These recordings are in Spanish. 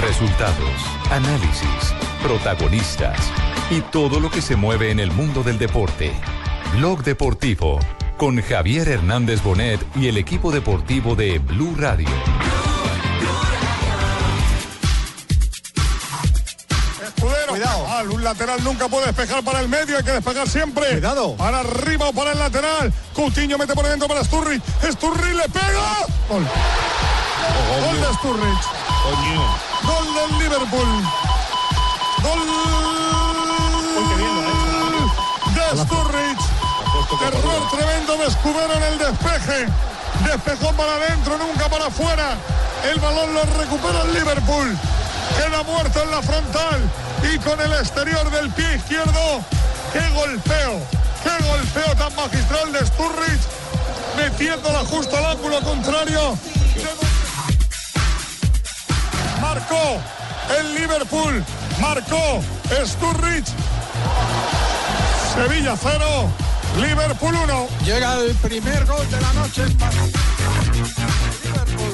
Resultados, análisis, protagonistas y todo lo que se mueve en el mundo del deporte. Blog Deportivo con Javier Hernández Bonet y el equipo deportivo de Blue Radio. Escudero. Cuidado. Ah, un lateral nunca puede despejar para el medio, hay que despejar siempre. Cuidado. Para arriba o para el lateral. Coutinho mete por dentro para Sturridge. Sturridge le pega. Gol. Gol de Sturridge. Gol del Liverpool. Gol de Sturridge. Error tremendo de Escudero en el despeje. Despejó para adentro, nunca para afuera. El balón lo recupera el Liverpool. Queda muerto en la frontal y con el exterior del pie izquierdo. ¡Qué golpeo! ¡Qué golpeo tan magistral de Sturridge! Metiéndola justo al ángulo contrario. Marcó el Liverpool. Marcó Sturridge. Sevilla 0. Liverpool 1. Llega el primer gol de la noche.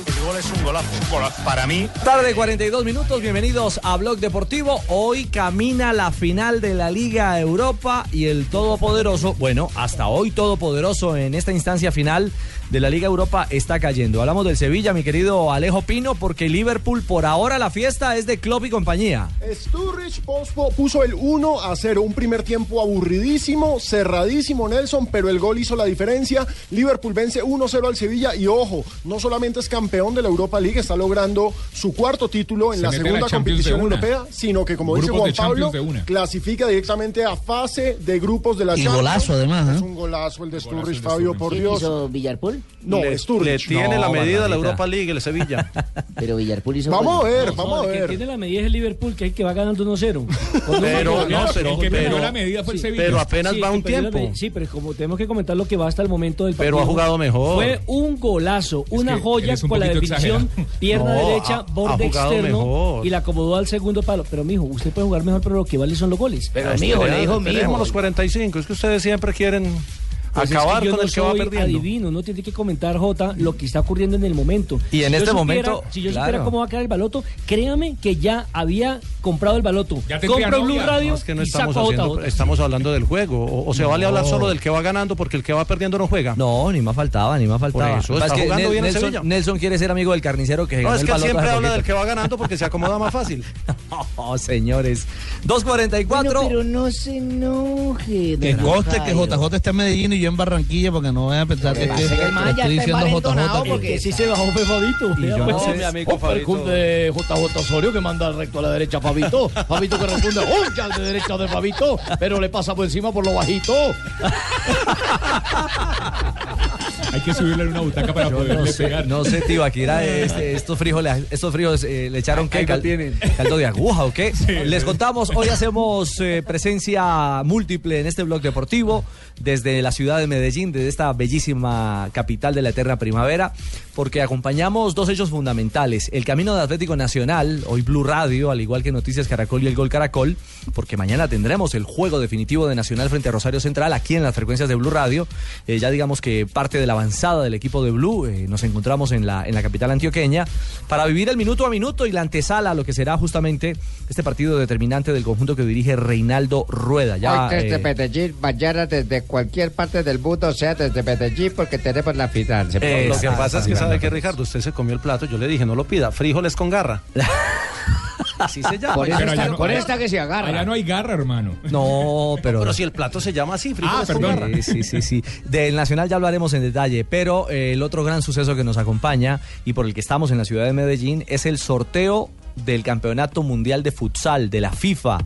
El gol es un golazo. golazo. Para mí, Tarde 42 minutos, bienvenidos a Blog Deportivo. Hoy camina la final de la Liga Europa y el todopoderoso, bueno, hasta hoy todopoderoso en esta instancia final de la Liga Europa está cayendo. Hablamos del Sevilla, mi querido Alejo Pino, porque Liverpool por ahora la fiesta es de Klopp y compañía. Sturridge pospo- puso el 1 a 0, un primer tiempo aburridísimo, cerradísimo Nelson, pero el gol hizo la diferencia. Liverpool vence 1-0 al Sevilla y ojo, no solamente es campeón de la Europa League, está logrando su cuarto título en Se la segunda la competición europea, sino que como dice Grupos Juan de Champions Pablo, clasifica directamente a fase de grupos de la Y Champions. golazo, además, ¿eh? Es un golazo el de Sturridge, Fabio, por ¿Quién Dios. hizo Villarpool? No, Le- Sturridge. le tiene la medida de la Europa League el Sevilla. Pero Villarpool hizo Vamos a ver, vamos a el que ver. tiene la medida es el Liverpool, que es el que va ganando 1-0. Pero, no, pero, el que perdió pero, la medida fue el Sevilla. pero apenas Sí, va un la tiempo. medida. Sí, pero como tenemos que comentar lo que va hasta el momento del partido. Pero ha jugado mejor. Fue un golazo, una que joya un con la definición, exagerado. pierna No, derecha, ha- borde externo mejor. y la acomodó al segundo palo. Pero mijo, usted puede jugar mejor, pero lo que vale son los goles. Pero mijo, le dijo Tenemos mijo. los 45. Es que ustedes siempre quieren Pues es que acabar yo con no el que va perdiendo. adivino, no tiene que comentar Jota lo que está ocurriendo en el momento. Y en este supiera- momento, si yo supiera claro. cómo va a quedar el baloto, créame que ya había comprado el baloto. Ya Compro Blue novia. Radio No, es que no y estamos saco a haciendo, JJ. estamos hablando del juego. O, o se vale hablar solo del que va ganando porque el que va perdiendo no juega. No, ni más faltaba, ni más faltaba. eso, pasa está es que jugando bien el Nelson, Sevilla. Nelson quiere ser amigo del carnicero que No, ganó es que él baloto siempre habla del que va ganando porque se acomoda más fácil. No, señores. 2.44. Bueno, pero no se enoje. Que conste que. JJ está en Medellín y yo en Barranquilla porque no vayan a pensar que, pasa es que el ya estoy está diciendo JJ. porque- Que sí se bajó Fabito. Y yo no pues. sé. mi amigo Opa, el club de JJ Osorio que manda recto a la derecha a Fabito. Fabito que responde, ¡oh! Ya de derecha de Fabito, pero le pasa por encima por lo bajito. Hay que subirle en una butaca para Yo poderle no sé, pegar. no sé, Tibaquira, este, estos frijoles, estos frijoles eh, le echaron qué, Cal- tienen. caldo de aguja o qué. Les contamos, hoy hacemos eh, presencia múltiple en este blog deportivo desde la ciudad de Medellín, desde esta bellísima capital de la eterna primavera, porque acompañamos dos hechos fundamentales. El camino de Atlético Nacional, hoy Blue Radio, al igual que Noticias Caracol y el Gol Caracol, porque mañana tendremos el juego definitivo de Nacional frente a Rosario Central aquí en las frecuencias de Blue Radio. Eh, ya digamos que parte de la avanzada del equipo de Blue, eh, nos encontramos en la, en la capital antioqueña para vivir el minuto a minuto y la antesala a lo que será justamente este partido determinante del conjunto que dirige Reinaldo Rueda. Ya, Hoy desde eh, Medellín, mañana desde cualquier parte del mundo, sea desde Medellín, porque tenemos la final. Eh, Lo que pasa es que sabe que Ricardo, usted se comió el plato. Yo le dije, no lo pida. Frijoles con garra. Así se llama. Por, Pero allá no- por esta que se agarra. Allá no hay garra, hermano. no, pero... Pero si el plato se llama así, Ah, frijoles con perdón. garra. Sí, sí, sí, sí. Del Nacional ya hablaremos en detalle, pero eh, el otro gran suceso que nos acompaña y por el que estamos en la ciudad de Medellín es el sorteo del Campeonato Mundial de Futsal de la FIFA.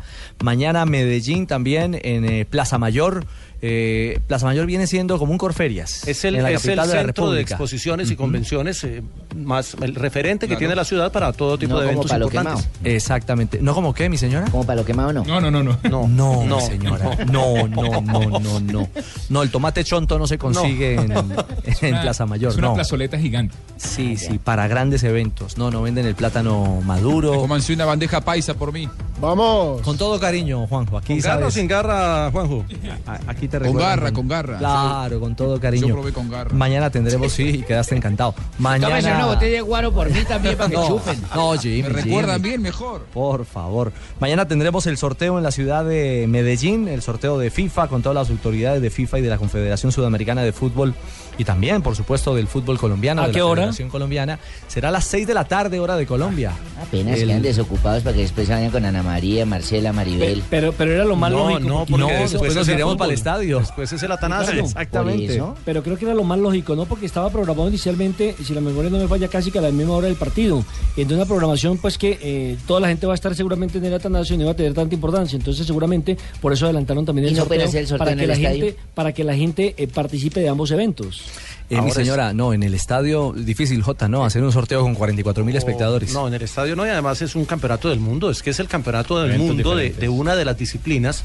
Mañana Medellín también en eh, Plaza Mayor. Eh, Plaza Mayor viene siendo como un Corferias. Es el, en la es el capital de la centro de exposiciones y convenciones eh, más el referente que tiene la ciudad para todo tipo No de como eventos palo importantes. Exactamente. ¿No como qué, mi señora? ¿Como para lo quemado no? No, no, no, no. No, No, no, mi señora. No, no, no, no, no. No, el tomate chonto no se consigue en, en Una- Plaza Mayor. Es una no. plazoleta gigante. Sí, sí, para grandes eventos. No, no venden el plátano maduro. Cómanse una bandeja paisa por mí. Vamos. Con todo cariño, Juanjo. Aquí ¿Con garra o sin garra, Juanjo? A- Aquí te Con recuerdan garra, con garra. Claro, con todo cariño. Yo probé con garra. Mañana tendremos, sí, y quedaste encantado. Mañana. Tómese una botella de guaro por mí también para que no, chupen. No, Jimmy. Me recuerdan Jimmy. bien mejor. Por favor. Mañana tendremos el sorteo en la ciudad de Medellín, el sorteo de FIFA con todas las autoridades de FIFA y de la Confederación Sudamericana de Fútbol y también, por supuesto, del fútbol colombiano, ¿A de qué la hora? Federación Colombiana. Será a las 6 de la tarde, hora de Colombia. Apenas El- quedan desocupados para que después se vayan con Ana María, Marcela, Maribel. Pero, pero era lo más No, lógico. no, porque- No, después nos iremos para el estadio. Después es el Atanasio. Claro. Exactamente. Eso. Pero creo que era lo más lógico, ¿no? Porque estaba programado inicialmente, si la memoria no me falla, casi que a la misma hora del partido. Entonces una programación, pues que eh, toda la gente va a estar seguramente en el Atanasio y no va a tener tanta importancia. Entonces seguramente por eso adelantaron también el ¿Y no sorteo, el sorteo para que la estadio? gente para que la gente eh, participe de ambos eventos. Eh, mi señora, no, en el estadio, difícil, Jota, ¿no? Hacer un sorteo con 44 mil espectadores. No, en el estadio no, y además es un campeonato del mundo, es que es el campeonato del Eventos mundo de una de las disciplinas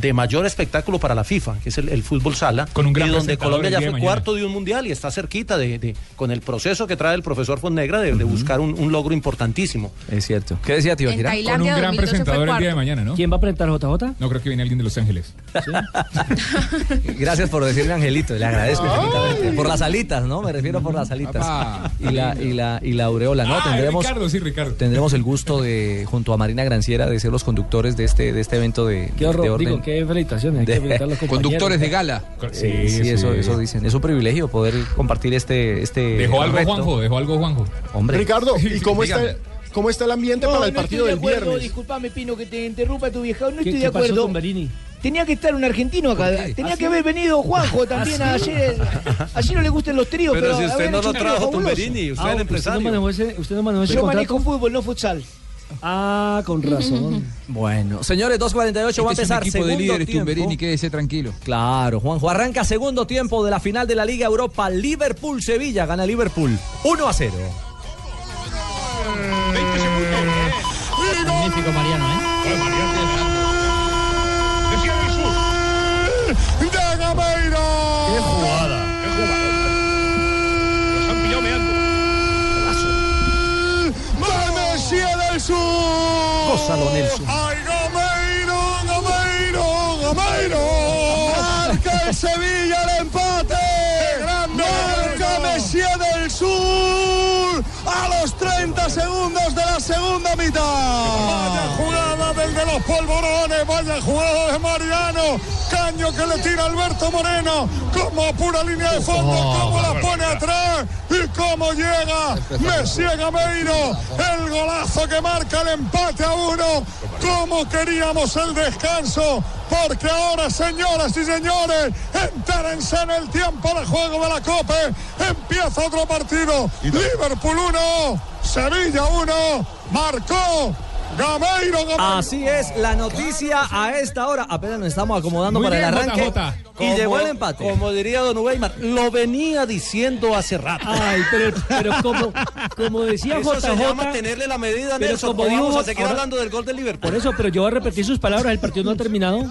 de mayor espectáculo para la FIFA, que es el, el fútbol sala, Con un gran y donde Colombia ya de fue mañana. cuarto de un mundial y está cerquita de, de- con el proceso que trae el profesor Fonnegra de, de buscar un, un logro importantísimo. Es cierto. ¿Qué decía tío Con un gran 2012 fue presentador el día de mañana, ¿no? ¿Quién va a presentar JJ? No creo que viene alguien de Los Ángeles. Gracias por decirme Angelito, le agradezco infinitamente. Por las alitas, ¿no? Me refiero por las alitas. Papá. Y la, y la, y la aureola, ¿no? Ah, Tendremos, Ricardo, sí, Ricardo. tendremos el gusto de, junto a Marina Granciera, de ser los conductores de este, de este evento de, Qué de orden. digo, qué felicitaciones, hay que De- felicitar a los compañeros. Conductores de gala. Sí, sí, eso, eso dicen. Es un privilegio poder compartir este, este Dejó algo reto. Juanjo, dejó algo Juanjo. Hombre. Ricardo, ¿y cómo está, cómo está el ambiente para el partido del viernes? disculpame Pino que te interrumpa tu vieja, no ¿Qué, estoy qué de pasó acuerdo. con Berini? Tenía que estar un argentino acá, tenía que haber venido Juanjo también ayer. Así no le gustan los tríos, Pero pero, si usted habían no lo trajo. Tumberini, usted Ah, es el usted no empresario. manejó ese, usted no manejó ese Yo contrato? manejo fútbol, no futsal. Ah, con razón. Bueno, señores, 2.48 va a Este es un empezar equipo de segundo líderes, tiempo. Tumberini, quédese tranquilo. Claro, Juanjo. Arranca segundo tiempo de la final de la Liga Europa. Liverpool-Sevilla. Gana Liverpool 1 a 0. Magnífico Mariano, ¿eh? de Gameiro. ¡Qué jugada! ¡Qué jugada! Los han pillado meando. de Messi del Sur. Gózalo, Nelson. ¡Ay, Gameiro, Gameiro, Gameiro! ¡Marca el Sevilla el empate! ¡Marca Messi del Sur! A los 30 segundos de la segunda mitad. Vaya jugada del de los polvorones, vaya jugada de Mariano. Caño que le tira Alberto Moreno. Como a pura línea de fondo, cómo la pone atrás y cómo llega Messi Gameiro. El golazo que marca el empate a uno. Como queríamos el descanso. Porque ahora, señoras y señores, entérense en el tiempo de juego de la Copa. Empieza otro partido. Liverpool 1, Sevilla 1. Marcó. Así es la noticia a esta hora. Apenas nos estamos acomodando Muy para el arranque. Y llegó el empate. Como diría Don Weimar, lo venía diciendo hace rato. Ay, pero, pero como, como decía Eso se JJ, llama tenerle la medida, pero Nelson. como dijo- vamos a seguir ahora- hablando del gol del Liverpool. por eso, pero yo voy a repetir sus palabras, el partido no ha terminado.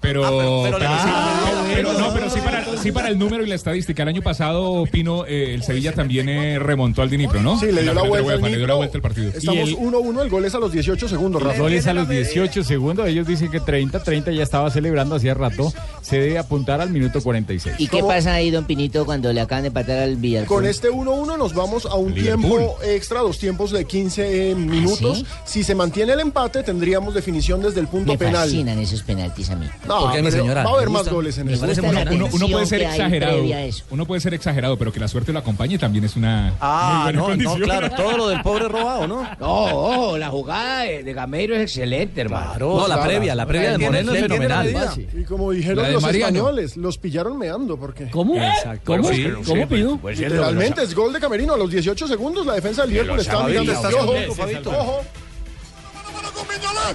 Pero, pero le pero sí, pusieron pero- pero no, pero sí para, sí para el número y la estadística. El año pasado, Pino, eh, el Sevilla también eh, remontó al Dinipro, ¿no? Sí, le dio la de vuelta. UEFA, le dio la vuelta al partido. Estamos 1-1, el gol es a los 18 segundos, Rafa. Goles a los 18 segundos, ellos dicen que 30, 30 ya estaba celebrando hacía rato, se debe apuntar al minuto 46. ¿Y qué pasa ahí, don Pinito, cuando le acaban de empatar al Villarreal? Con este 1-1 nos vamos a un Liverpool. tiempo extra, dos tiempos de 15 minutos. ¿sí? Si se mantiene el empate, tendríamos definición desde el punto Me penal. fascinan esos penaltis a mí. No, ¿Por qué, mi señora? Va a haber ¿Le más goles en Me eso. la Uno, uno puede ser exagerado. Uno puede ser exagerado, pero que la suerte lo acompañe también es una Ah, no, no, claro, todo lo del pobre robado, ¿no? No, ojo, la jugada de, de Gameiro es excelente, hermano. No, la previa, la previa de ¿Quién- Moreno es fenomenal. Y como dijeron los Mariano. Los pillaron meando, porque ¿Cómo? Exacto. ¿Cómo? Sí, ¿Cómo sí, pido? pues, literalmente es gol de Camerino a los 18 segundos. La defensa del Liverpool está Fabito, mirando. Ojo, ojo.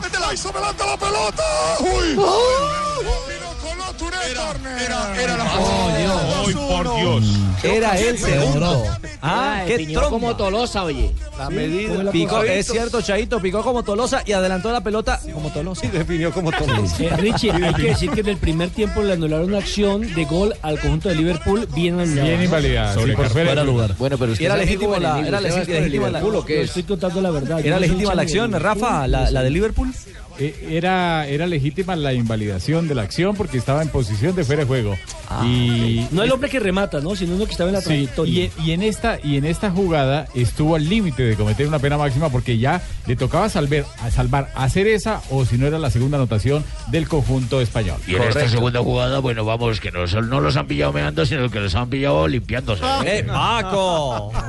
Métela, hizo adelante la pelota. Uy. Touré. Era, era la ¡Ay, por Dios! Era el segundo. Ah, qué piñó como Tolosa, oye. La medida. Picó, es cierto, Chaito, picó como Tolosa y adelantó la pelota como Tolosa. Y definió como todo. Eh, Richie, hay que decir que en el primer tiempo le anularon una acción de gol al conjunto de Liverpool bien anulada. Bien invalidada. Sobre sí, por Carrera. fuera de lugar. Bueno, pero usted Era la- enemigo, era ¿usted va legítima la- estoy contando verdad. ¿Era legítima la acción, Rafa, la, de Liverpool? Eh, era, era legítima la invalidación de la acción porque estaba en posición de fuera de juego. y No el hombre que remata, ¿no? Sino uno que estaba en la Sí, trayectoria. y, y en esta y en esta jugada estuvo al límite de cometer una pena máxima porque ya le tocaba salvar, a salvar hacer esa o si no era la segunda anotación del conjunto español. Y en esta segunda jugada, bueno, vamos, que no, no los han pillado meando, sino que los han pillado limpiándose. ¡Eh, Paco!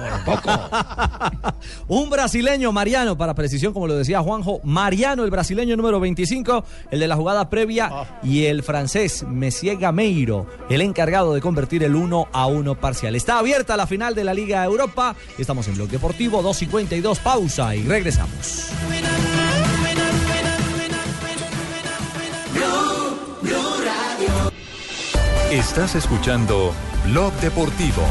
Un brasileño, Mariano, para precisión, como lo decía Juanjo, Mariano, el brasileño número 25, el de la jugada previa, y el francés Messier Gameiro, el encargado de convertir el 1 a 1 parcial. Está abierta la final de la Liga Europa. Estamos en Blog Deportivo, 2.52, pausa y regresamos. Estás escuchando Blog Deportivo.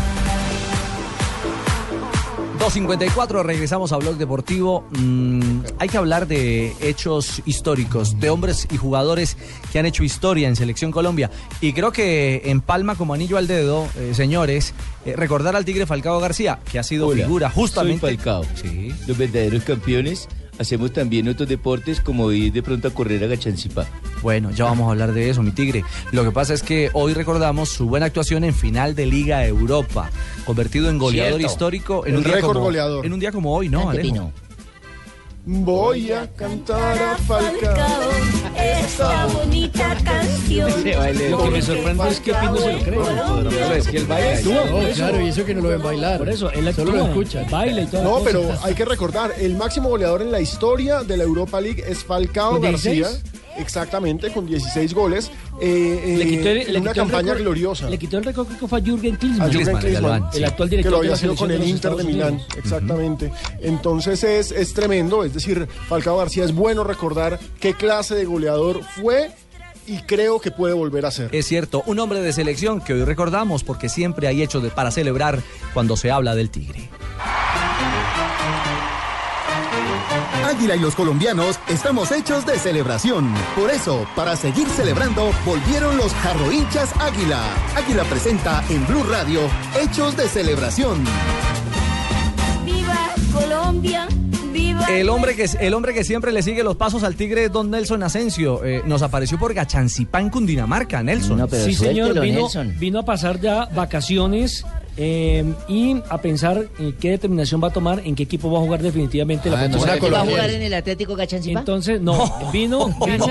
2.54, regresamos a Blog Deportivo. Mm, hay que hablar de hechos históricos, de hombres y jugadores que han hecho historia en Selección Colombia. Y creo que en Palma como anillo al dedo, eh, señores, eh, recordar al Tigre Falcao García, que ha sido Hola, figura justamente. Soy Falcao. Los verdaderos campeones hacemos también otros deportes como ir de pronto a correr a Gachancipá. Bueno, ya vamos a hablar de eso, mi tigre. Lo que pasa es que hoy recordamos su buena actuación en final de Liga Europa, convertido en goleador Cierto. histórico en El un día récord como goleador. en un día como hoy, ¿no, Alejo? Voy a cantar a Falcao esa bonita canción. Lo que me sorprende es que Pino se lo cree. es que él baila. No, claro, y eso que no lo ven bailar. Por eso, él Solo lo escucha. baila y todo. No, pero hay que recordar, el máximo goleador en la historia de la Europa League es Falcao ¿Con García. 16? Exactamente, con 16 goles. eh, eh, Le quitó el- en le una quitó campaña gloriosa. Le quitó el récord que fue a Jürgen Klinsmann. A Jürgen Klinsmann, el actual director que lo de había sido con el Inter de Milán, Unidos. exactamente. Entonces es, es tremendo, es decir, Falcao García es bueno recordar qué clase de goleador fue y creo que puede volver a ser. Es cierto, un hombre de selección que hoy recordamos porque siempre hay hechos de, para celebrar cuando se habla del Tigre. Águila y los colombianos estamos hechos de celebración. Por eso, para seguir celebrando, volvieron los jarro hinchas Águila. Águila presenta en Blue Radio Hechos de Celebración. Viva Colombia, viva. El hombre que el hombre que siempre le sigue los pasos al Tigre es Don Nelson Asensio. Eh, nos apareció por Gachancipá en Cundinamarca, Nelson. sí, señor, vino, vino a pasar ya vacaciones eh, y a pensar en qué determinación va a tomar, en qué equipo va a jugar definitivamente la Ah, no próxima sé, ¿Va a jugar en el Atlético Gachancipá? Entonces, no, vino, vino,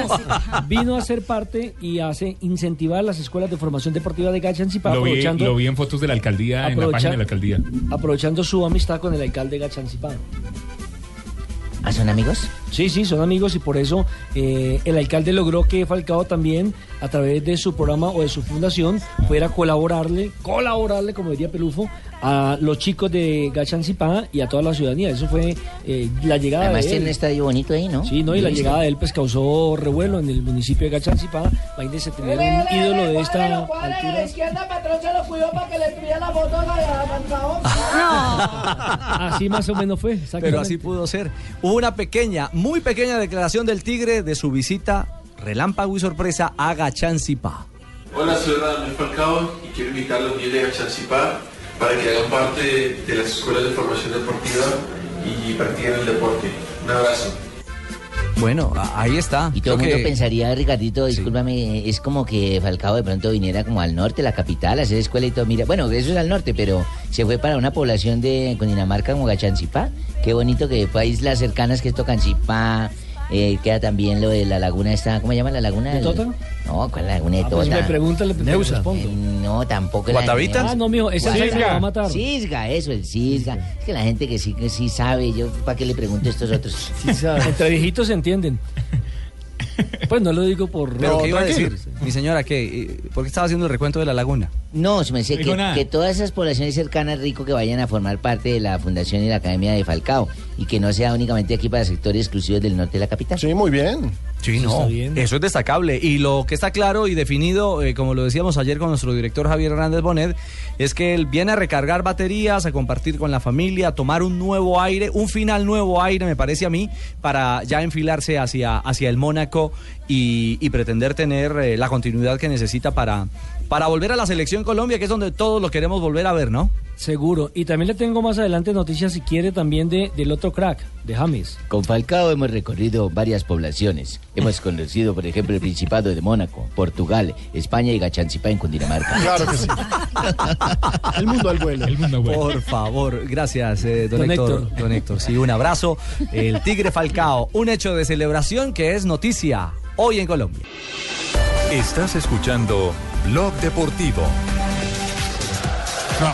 vino a ser parte y a hacer- incentivar las escuelas de formación deportiva de Gachancipá, Lo vi, aprovechando, lo vi en fotos de la alcaldía, en la página de la alcaldía. aprovechando su amistad con el alcalde Gachancipá. ¿Ah, son amigos? Sí, sí, son amigos y por eso eh, el alcalde logró que Falcao también, a través de su programa o de su fundación, fuera a colaborarle, colaborarle, como diría Pelufo, a los chicos de Gachancipá y a toda la ciudadanía. Eso fue eh, la llegada Además de tiene él. un estadio bonito ahí, ¿no? Sí, ¿no? Y la llegada de él pues causó revuelo en el municipio de Gachancipá. Imagínense tener un ídolo de esta la altura. izquierda, patrón, se lo cuidó para que le pida la foto a Falcao. Así más o menos fue. Pero así pudo ser. Hubo una pequeña, muy pequeña declaración del Tigre de su visita relámpago y sorpresa a Gachancipá. Hola, soy Radamel Falcao y quiero invitar a de Gachancipá para que hagan parte de las escuelas de formación deportiva y practiquen el deporte. Un abrazo. Bueno, ahí está. Y todo el mundo que- pensaría, Ricardito, discúlpame, es como que Falcao de pronto viniera como al norte, la capital, a hacer escuela y todo. Mira, bueno, eso es al norte, pero se fue para una población de Cundinamarca como Gachancipá. Qué bonito que fue a islas cercanas que es Tocancipá. Eh, queda también lo de la laguna esta, ¿cómo se llama la laguna? ¿De El- Tota? No, ¿cuál es la laguna de Ah, pues si Tota? me preguntan, le- le Neusa. respondo. Eh, no, tampoco. Neusa. Ah, no, mijo, esa es la va a matar. Cisga, eso, el Cisga. Es que la gente que sí, que sí sabe, yo, ¿para qué le pregunto a estos otros? Entre viejitos se entienden. Pues no lo digo por... ¿Pero No, qué iba a decir? Mi señora, ¿qué? ¿Por qué estaba haciendo el recuento de la laguna? No, se me decía que, que todas esas poblaciones cercanas, rico, que vayan a formar parte de la Fundación y la Academia de Falcao y que no sea únicamente aquí para sectores exclusivos del norte de la capital. Sí, muy bien. Sí, no. Eso es destacable. Y lo que está claro y definido, eh, como lo decíamos ayer con nuestro director Javier Hernández Bonet, es que él viene a recargar baterías, a compartir con la familia, a tomar un nuevo aire, un final nuevo aire, me parece a mí, para ya enfilarse hacia, hacia el Mónaco y, pretender tener eh, la continuidad que necesita para, para volver a la selección Colombia, que es donde todos lo queremos volver a ver, ¿no? Seguro. Y también le tengo más adelante noticias, si quiere, también de, del otro crack, de James. Con Falcao hemos recorrido varias poblaciones. Hemos conocido, por ejemplo, el Principado de Mónaco, Portugal, España y Gachancipá en Cundinamarca. Claro que sí. El mundo al vuelo. Por favor, gracias, eh, don, Don Héctor. Héctor. Don Héctor, sí, un abrazo. El Tigre Falcao, un hecho de celebración que es noticia hoy en Colombia. Estás escuchando Blog Deportivo.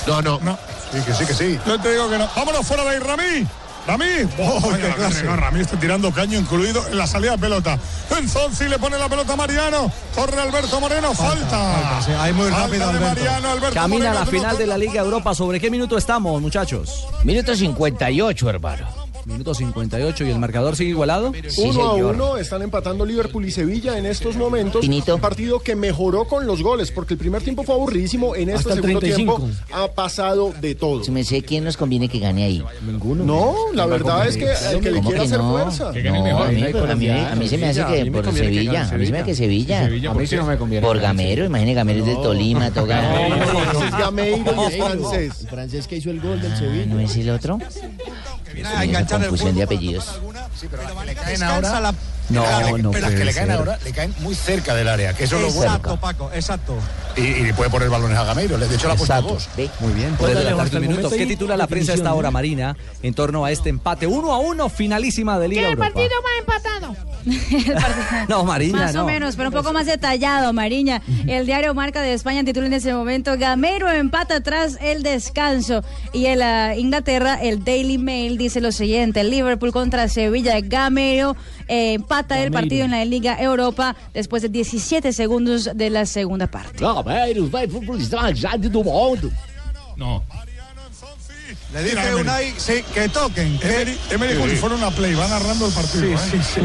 No, no, no. Sí, que sí, que sí. Yo te digo que no. Vámonos fuera de ahí, Ramí. Ramí. Oh, qué clase. No, Ramí está tirando caño incluido en la salida de pelota. Enzonzi le pone la pelota a Mariano. Corre Alberto Moreno. Falta. sí, ahí muy Falta rápido, Alberto. Mariano, Alberto Camina Moreno, la final de la Liga Europa. ¿Sobre qué minuto estamos, muchachos? Minuto 58, hermano. Minuto 58 y el marcador sigue igualado. uno a uno están empatando Liverpool y Sevilla en estos momentos. Un partido que mejoró con los goles, porque el primer tiempo fue aburridísimo. En este Hasta segundo 35. tiempo ha pasado de todo. Si me sé quién nos conviene que gane ahí. Ninguno. No, la verdad es que el que le ¿Cómo quiera que hacer no? fuerza. No, a mí, a mí- a mí se me hace que por Sevilla. A mí se me hace que Sevilla. Sevilla, ¿por qué? Por Gamero, imagínate Gamero es del Tolima, Gameiro y es francés. El francés que hizo el gol del Sevilla. ¿No es el otro? a Una enganchar el confusión de apellidos. le caen ahora. No, pero no las que puede le caen ser. ahora le caen muy cerca del área, que eso es lo bueno. Exacto, Paco, exacto. Y, y puede poner balones a Gameiro. De hecho, le ha puesto Exacto. dos. Muy bien, por de dale, la hasta tarde un minuto. ¿Qué titula la prensa a esta hora. Marina, en torno a este empate? Uno a uno, finalísima de Liga ¿Qué Europa. partido más empatado? No, Mariña, Más no. o menos, pero un poco más detallado, Mariña. El diario Marca de España titula en ese momento Gamero empata tras el descanso. Y en la Inglaterra, el Daily Mail dice lo siguiente: Liverpool contra Sevilla. Gamero eh, empata el partido en la Liga Europa después de 17 segundos de la segunda parte. Gameiro vai futbolista mais grande do mundo. No. Le dice Unai sí, que toquen. Que... Emery, Emery como si fuera una play, va narrando el partido. Sí, ¿eh? sí, sí.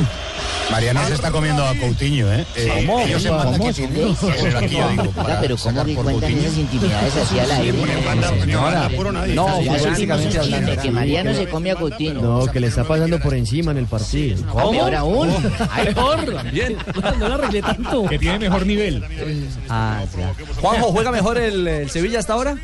Mariano se está comiendo a Coutinho, ¿eh? Eh, ¿Cómo? ellos se ¿Cómo? mandan ¿Cómo? que tienen- pero aquí yo digo, para pero ¿cómo sacar que por cuentan Coutinho. esas intimidades así al aire? Señora, No, chisme, hablando. que Mariano se come a Coutinho. No, que le está pasando por encima en el partido. ¿Cómo? Peor aún. Ay, por. Bien. No la arreglé tanto. Que tiene mejor nivel. Ah, ya. Juanjo, ¿juega mejor el Sevilla hasta ahora?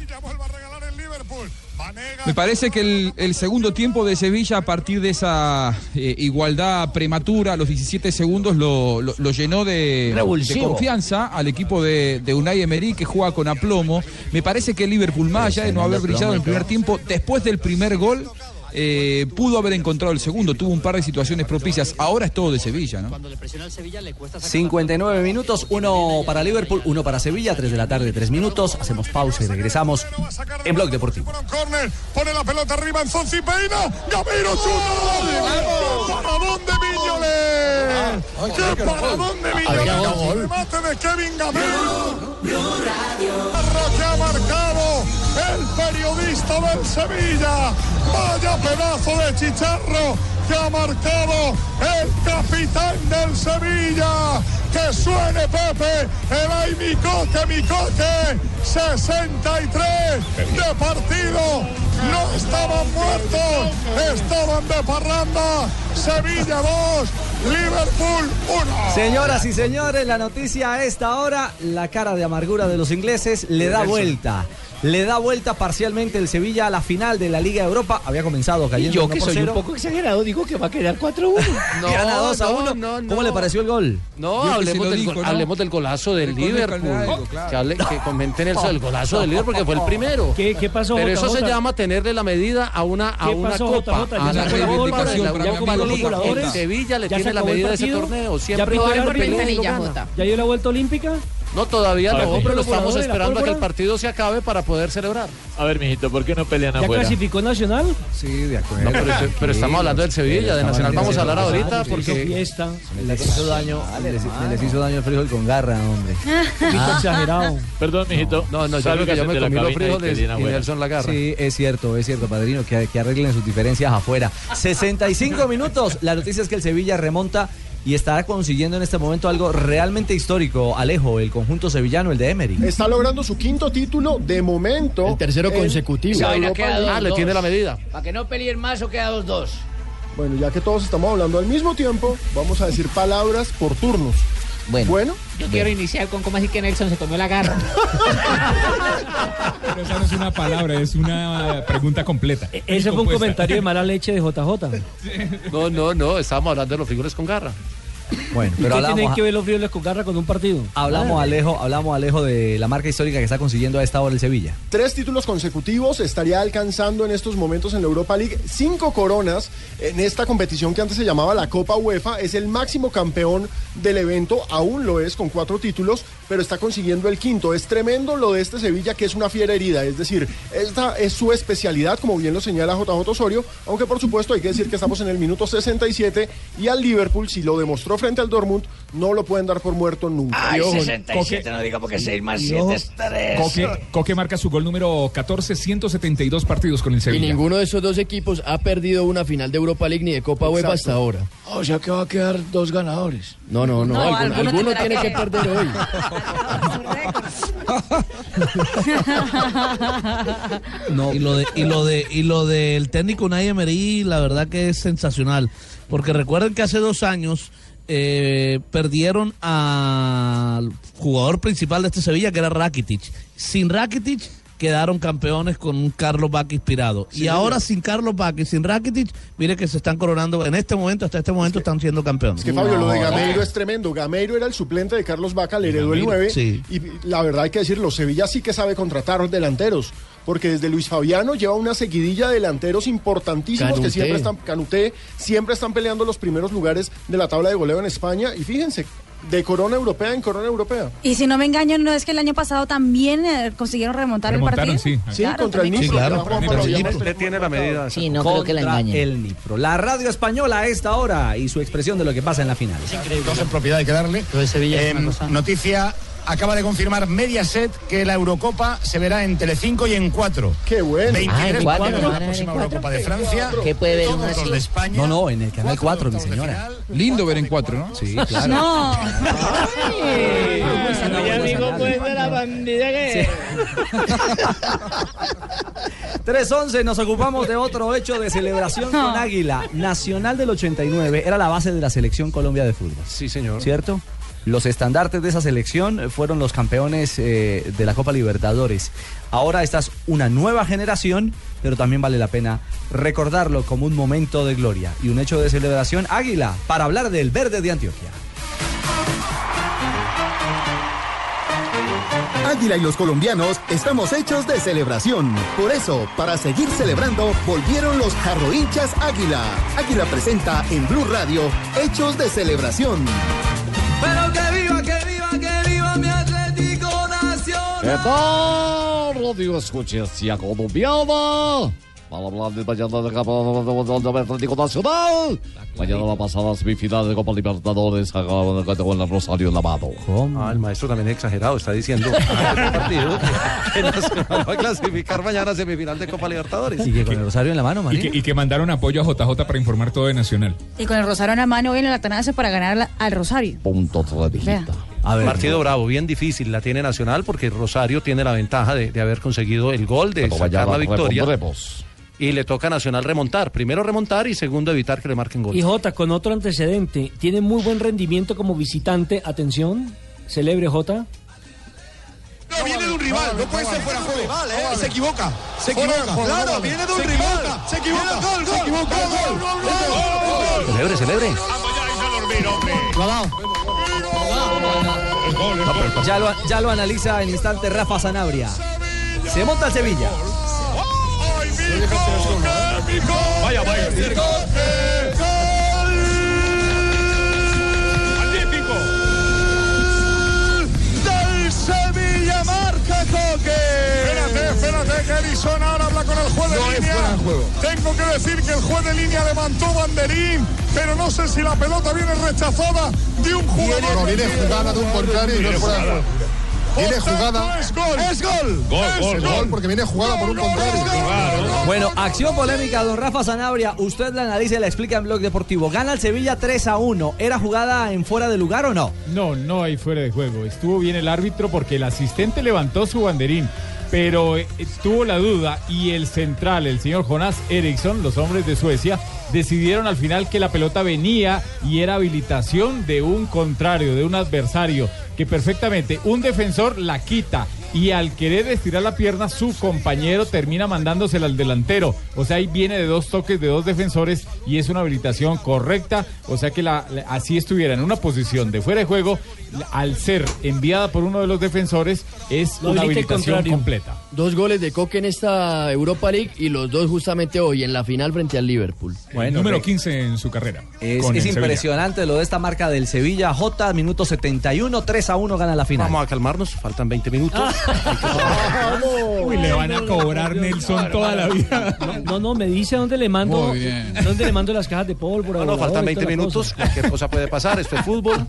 Me parece que el, el segundo tiempo de Sevilla, a partir de esa eh, igualdad prematura, a los 17 segundos, lo, lo- lo llenó de, confianza al equipo de, de Unai Emery, que juega con aplomo. Me parece que Liverpool, más allá de no haber brillado en el primer tiempo, después del primer gol, eh, pudo haber encontrado el segundo. Tuvo un par de situaciones propicias. Ahora es todo de Sevilla, ¿no? 59 minutos, uno para Liverpool, uno para Sevilla, 3 de la tarde, 3 minutos. Hacemos pausa y regresamos en Blog Deportivo. Corner, pone la pelota arriba en Zonzi Peina. Gameiro chuta. ¿Para dónde Miñoles? ¿Qué para dónde Miñoles? Remate de Kevin Gameiro. Marro que ha marcado el periodista del Sevilla. Vaya pedazo de chicharro que ha marcado el capitán del Sevilla. Que suene Pepe, el ay mi coque, mi coque. 63 de partido. No estaban muertos, estaban de parranda. Sevilla 2, Liverpool 1. Señoras y señores, la noticia a esta hora, la cara de amargura de los ingleses le da vuelta. Le da vuelta parcialmente el Sevilla a la final de la Liga de Europa. Había comenzado Y cayendo yo 1 que soy un 0. poco exagerado digo que va a quedar 4-1. No, Gana 2 a 1. no, ¿Cómo le pareció el gol? No, Yo hablemos, del, dijo, gol- ¿no? hablemos del golazo del de Liverpool. Calderón, claro. Que, hable- que comenten el, el golazo del Liverpool, porque fue el primero. ¿Qué, qué pasó, Pero eso se llama tenerle la medida a una, a ¿Qué una pasó, copa. JJ? a ¿Ya la reivindicación. El Sevilla le ¿Ya se tiene la medida de ese torneo. ¿Ya Siempre va a y. ¿Ya dio la vuelta olímpica? No, todavía A ver, no, pero ¿los estamos la esperando a que el partido se acabe para poder celebrar. A ver, mijito, ¿por qué no pelean ¿Ya afuera? clasificó Nacional? Sí, de acuerdo. No, pero, pero estamos hablando del Sevilla, de Nacional vamos a hablar ahorita porque fiesta. Les hizo daño, les, les hizo daño el frijol con garra, hombre. Poquito exagerado. Perdón, mijito. No, no, yo creo que yo me la comí los frijoles y. Nelson Lagarra. Sí, es cierto, es cierto, padrino, que, que arreglen sus diferencias afuera. 65 minutos. La noticia es que el Sevilla remonta y estará consiguiendo en este momento algo realmente histórico. Alejo, el conjunto sevillano, el de Emery. Está logrando su quinto título de momento. El tercero consecutivo. Queda dos, Ah, le dos. tiene la medida. Para que no peleen más o queda 2-2. Bueno, ya que todos estamos hablando al mismo tiempo, vamos a decir palabras por turnos. Bueno. Bueno. Yo quiero iniciar con cómo así que Nelson se comió la garra. Pero esa no es una palabra, es una pregunta completa. E-, Ese fue un comentario de mala leche de JJ. No, no, no, estábamos hablando de los frijoles con garra. Bueno, ¿Y pero qué tienen hablamos, que ver los frijoles con garra con un partido? hablamos. Alejo, hablamos, Alejo, de la marca histórica que está consiguiendo a esta hora el Sevilla. Tres títulos consecutivos estaría alcanzando en estos momentos en la Europa League. Cinco coronas en esta competición que antes se llamaba la Copa UEFA. Es el máximo campeón del evento, aún lo es con cuatro títulos, pero está consiguiendo el quinto. Es tremendo lo de este Sevilla que es una fiera herida. Es decir, esta es su especialidad, como bien lo señala JJ Osorio, aunque por supuesto hay que decir que estamos en el minuto 67 y al Liverpool, si lo demostró frente al Dortmund, no lo pueden dar por muerto nunca. Ay, Y ojo, 67, Coque- no diga porque 6 más Y 7 ojo, es 3. Coque, Coque marca su gol número 14, 172 partidos con el Y Sevilla. ninguno de esos dos equipos ha perdido una final de Europa League ni de Copa UEFA hasta ahora. O sea que va a quedar dos ganadores. No, no, no. Alguno tiene que- que perder hoy. No. Y lo de y lo de y lo del técnico Unai la verdad que es sensacional, porque recuerden que hace dos años eh, perdieron al jugador principal de este Sevilla, que era Rakitic. Sin Rakitic quedaron campeones con un Carlos Bacca inspirado. Sí, y ahora sin Carlos Bacca y sin Rakitic, mire que se están coronando en este momento, hasta este momento están siendo campeones. Es que Fabio, lo de Gameiro es tremendo. Gameiro era el suplente de Carlos Vaca, le heredó el Gameiro, 9. sí. Y la verdad hay que decirlo, Sevilla sí que sabe contratar delanteros. Porque desde Luis Fabiano lleva una seguidilla de delanteros importantísimos que siempre están, Canuté, siempre están peleando los primeros lugares de la tabla de goleo en España. Y fíjense, de corona europea en corona europea. Y si no me engaño, ¿no es que el año pasado también eh, consiguieron remontar Remontaron, el partido? sí. Sí, contra el. Nipro, claro. Contra el Nipro. Usted tiene la medida. Sí, no creo que la engañen. el Nipro. La radio española a esta hora y su expresión de lo que pasa en la final. Dos en propiedad hay que darle. Em, noticia acaba de confirmar Mediaset que la Eurocopa se verá en Telecinco y en 4. Qué bueno. 23 Ah, en cuatro, de ¿lo la van a ver en próxima? Eurocopa de Francia. ¿Qué puede ver uno así? de España. No, no, en el canal 4, mi señora. Lindo ver en cuatro, ¿no? Sí, claro. No. Mi amigo pues de la bandida que... 3-11, nos ocupamos de otro hecho de celebración con Águila. Nacional del 89 era la base de la selección Colombia de fútbol. Sí, señor. ¿Cierto? Los estandartes de esa selección fueron los campeones eh, de la Copa Libertadores. Ahora esta es una nueva generación, pero también vale la pena recordarlo como un momento de gloria y un hecho de celebración. Águila, para hablar del verde de Antioquia. Águila y los colombianos estamos hechos de celebración. Por eso, para seguir celebrando, volvieron los jarro hinchas Águila. Águila presenta en Blue Radio Hechos de Celebración. Pero que viva, que viva, que viva mi Atlético Nacional. ¿Qué tal, Radio Escuchencia Colombiana? Para hablar del mañana del campeón del Atlético Nacional. Mañana la pasada semifinal de Copa Libertadores acaba con el Rosario en la mano. Ah, el maestro también es exagerado, está diciendo este partido que Nacional va a clasificar mañana a semifinal de Copa Libertadores. Y que con el rosario en la mano, Y que, y que mandaron apoyo a JJ para informar todo de Nacional. Y con el Rosario en la mano hoy en el Atanasio para ganar la- al Rosario. Punto Vea. Partido bravo, bien difícil la tiene Nacional porque Rosario tiene la ventaja de, de haber conseguido el gol, de Pero sacar la victoria. repondremos. Y le toca a Nacional remontar. Primero remontar y segundo evitar que le marquen gol. Y Jota, con otro antecedente, tiene muy buen rendimiento como visitante. Atención, celebre Jota. No, viene de un rival, no puede ser fuera de juego. Rival, ¿eh? Se equivoca, se equivoca. Claro, viene de un Se rival. equivoca, Se equivoca, Gol, gol, se equivoca, gol, gol. Celebre, celebre. Ya lo, ya lo analiza en instante Rafa Sanabria. Se monta el Sevilla. Vaya, vaya. Magnífico. Del Sevilla marca Coque. Espérate, espérate, que Edison ahora habla con el juez de No línea. juego. Tengo que decir que el juez de línea levantó banderín, pero no sé si la pelota viene rechazada de un jugador. No, viene jugada de un contrario y no es fuera de juego. Viene jugada. Es gol. Es gol. Gol, Es gol, gol. porque viene jugada por un contrario. Bueno, acción polémica, don Rafa Sanabria. Usted la analiza y la explica en Blog Deportivo. Gana el Sevilla 3 a 1. ¿Era jugada en fuera de lugar o no? No, no hay fuera de juego. Estuvo bien el árbitro porque el asistente levantó su banderín. Pero eh, tuvo la duda y el central, el señor Jonas Eriksson, los hombres de Suecia, decidieron al final que la pelota venía y era habilitación de un contrario, de un adversario, que perfectamente un defensor la quita y al querer estirar la pierna su compañero termina mandándosela al delantero. O sea, ahí viene de dos toques de dos defensores y es una habilitación correcta. O sea que la, así estuviera en una posición de fuera de juego, al ser enviada por uno de los defensores, es Lo una habilitación completa. Dos goles de Coque en esta Europa League y los dos justamente hoy en la final frente al Liverpool. Bueno, número 15 en su carrera. Es, Sevilla. impresionante lo de esta marca del Sevilla. J, minuto 71, 3 a 1 gana la final. Vamos a calmarnos, faltan 20 minutos. Uy, le van a cobrar Nelson toda la vida. No, no, me dice dónde le mando, Muy bien. dónde le mando las cajas de pólvora. No, no, faltan y 20 toda la minutos, cosa. cualquier cosa puede pasar, esto es fútbol.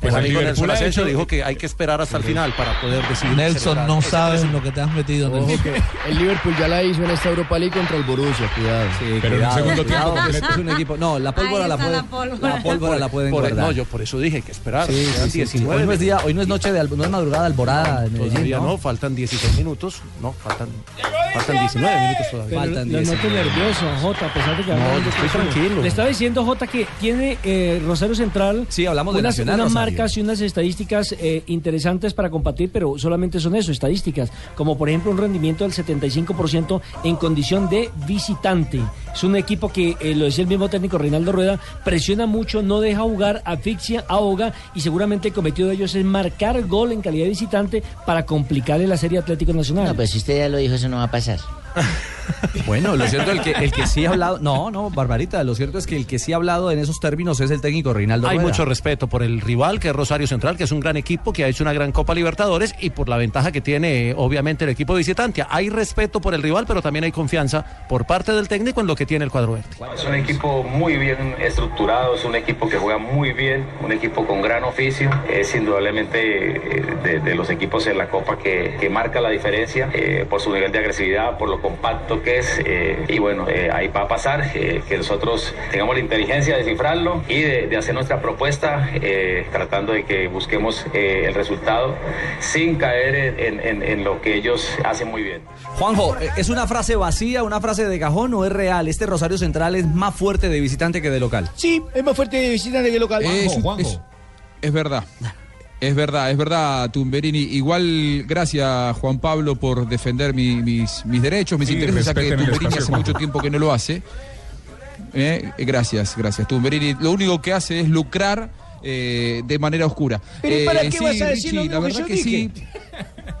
Pues amigo Liverpool Nelson ha hecho- dijo que hay que esperar hasta el final para poder decidir. Nelson, no sabes es- en lo que te has metido. Ojo Nelson. que el Liverpool ya la hizo en esta Europa League contra el Borussia, cuidado. Sí, cuidado, cuidado, que es un equipo. No, la pólvora la la pólvora. La pólvora la pueden Por- guardar. no, yo por eso dije que esperar. Sí, sí, sí, sí. 19 Hoy no es día, hoy no es noche de no es madrugada alborada en Medellín, Todavía ¿no? no, faltan 16 minutos. No, faltan, faltan 19 minutos todavía. Pero Faltan lo 10. noto nervioso, Jota, a pesar de que No, yo de estoy tranquilo. Le estaba diciendo, Jota, que tiene eh, Rosario Central Sí, hablamos de Nacional, unas Rosario. Unas estadísticas eh, interesantes para compartir, pero solamente son eso, estadísticas. Como por ejemplo un rendimiento del 75% en condición de visitante. Es un equipo que, eh, lo decía el mismo técnico Reinaldo Rueda, presiona mucho, no deja jugar, asfixia, ahoga y seguramente el cometido de ellos es marcar gol en calidad de visitante para complicarle la serie Atlético Nacional. No, pues si usted ya lo dijo, eso no va a pasar. Bueno, lo cierto el que el que sí ha hablado, no, no, Barbarita, lo cierto es que el que sí ha hablado en esos términos es el técnico Reinaldo Hay Rueda. mucho respeto por el rival que es Rosario Central, que es un gran equipo, que ha hecho una gran Copa Libertadores y por la ventaja que tiene eh, obviamente el equipo visitante. Hay respeto por el rival, pero también hay confianza por parte del técnico en lo que tiene el cuadro verde. Es un equipo muy bien estructurado, es un equipo que juega muy bien, un equipo con gran oficio, es indudablemente eh, de, de los equipos en la Copa que, que marca la diferencia eh, por su nivel de agresividad, por lo compacto que es eh, y bueno, eh, ahí va a pasar eh, que nosotros tengamos la inteligencia de descifrarlo y de, de hacer nuestra propuesta eh, tratando de que busquemos eh, el resultado sin caer en- en- en- en lo que ellos hacen muy bien. Juanjo, ¿e- ¿es una frase vacía, una frase de cajón o es real? Este Rosario Central es más fuerte de visitante que de local. Sí, es más fuerte de visitante que local. Es, es- es verdad. Es verdad, es verdad, Tumberini. Igual, gracias, Juan Pablo, por defender mi- mis, mis derechos, mis Sí, intereses, ya que Tumberini espacio, hace mucho tiempo que no lo hace. Eh, gracias, gracias, Tumberini. Lo único que hace es lucrar eh, de manera oscura. Pero ¿y Eh, para qué sí, vas a decir lo la que verdad yo que dije? sí.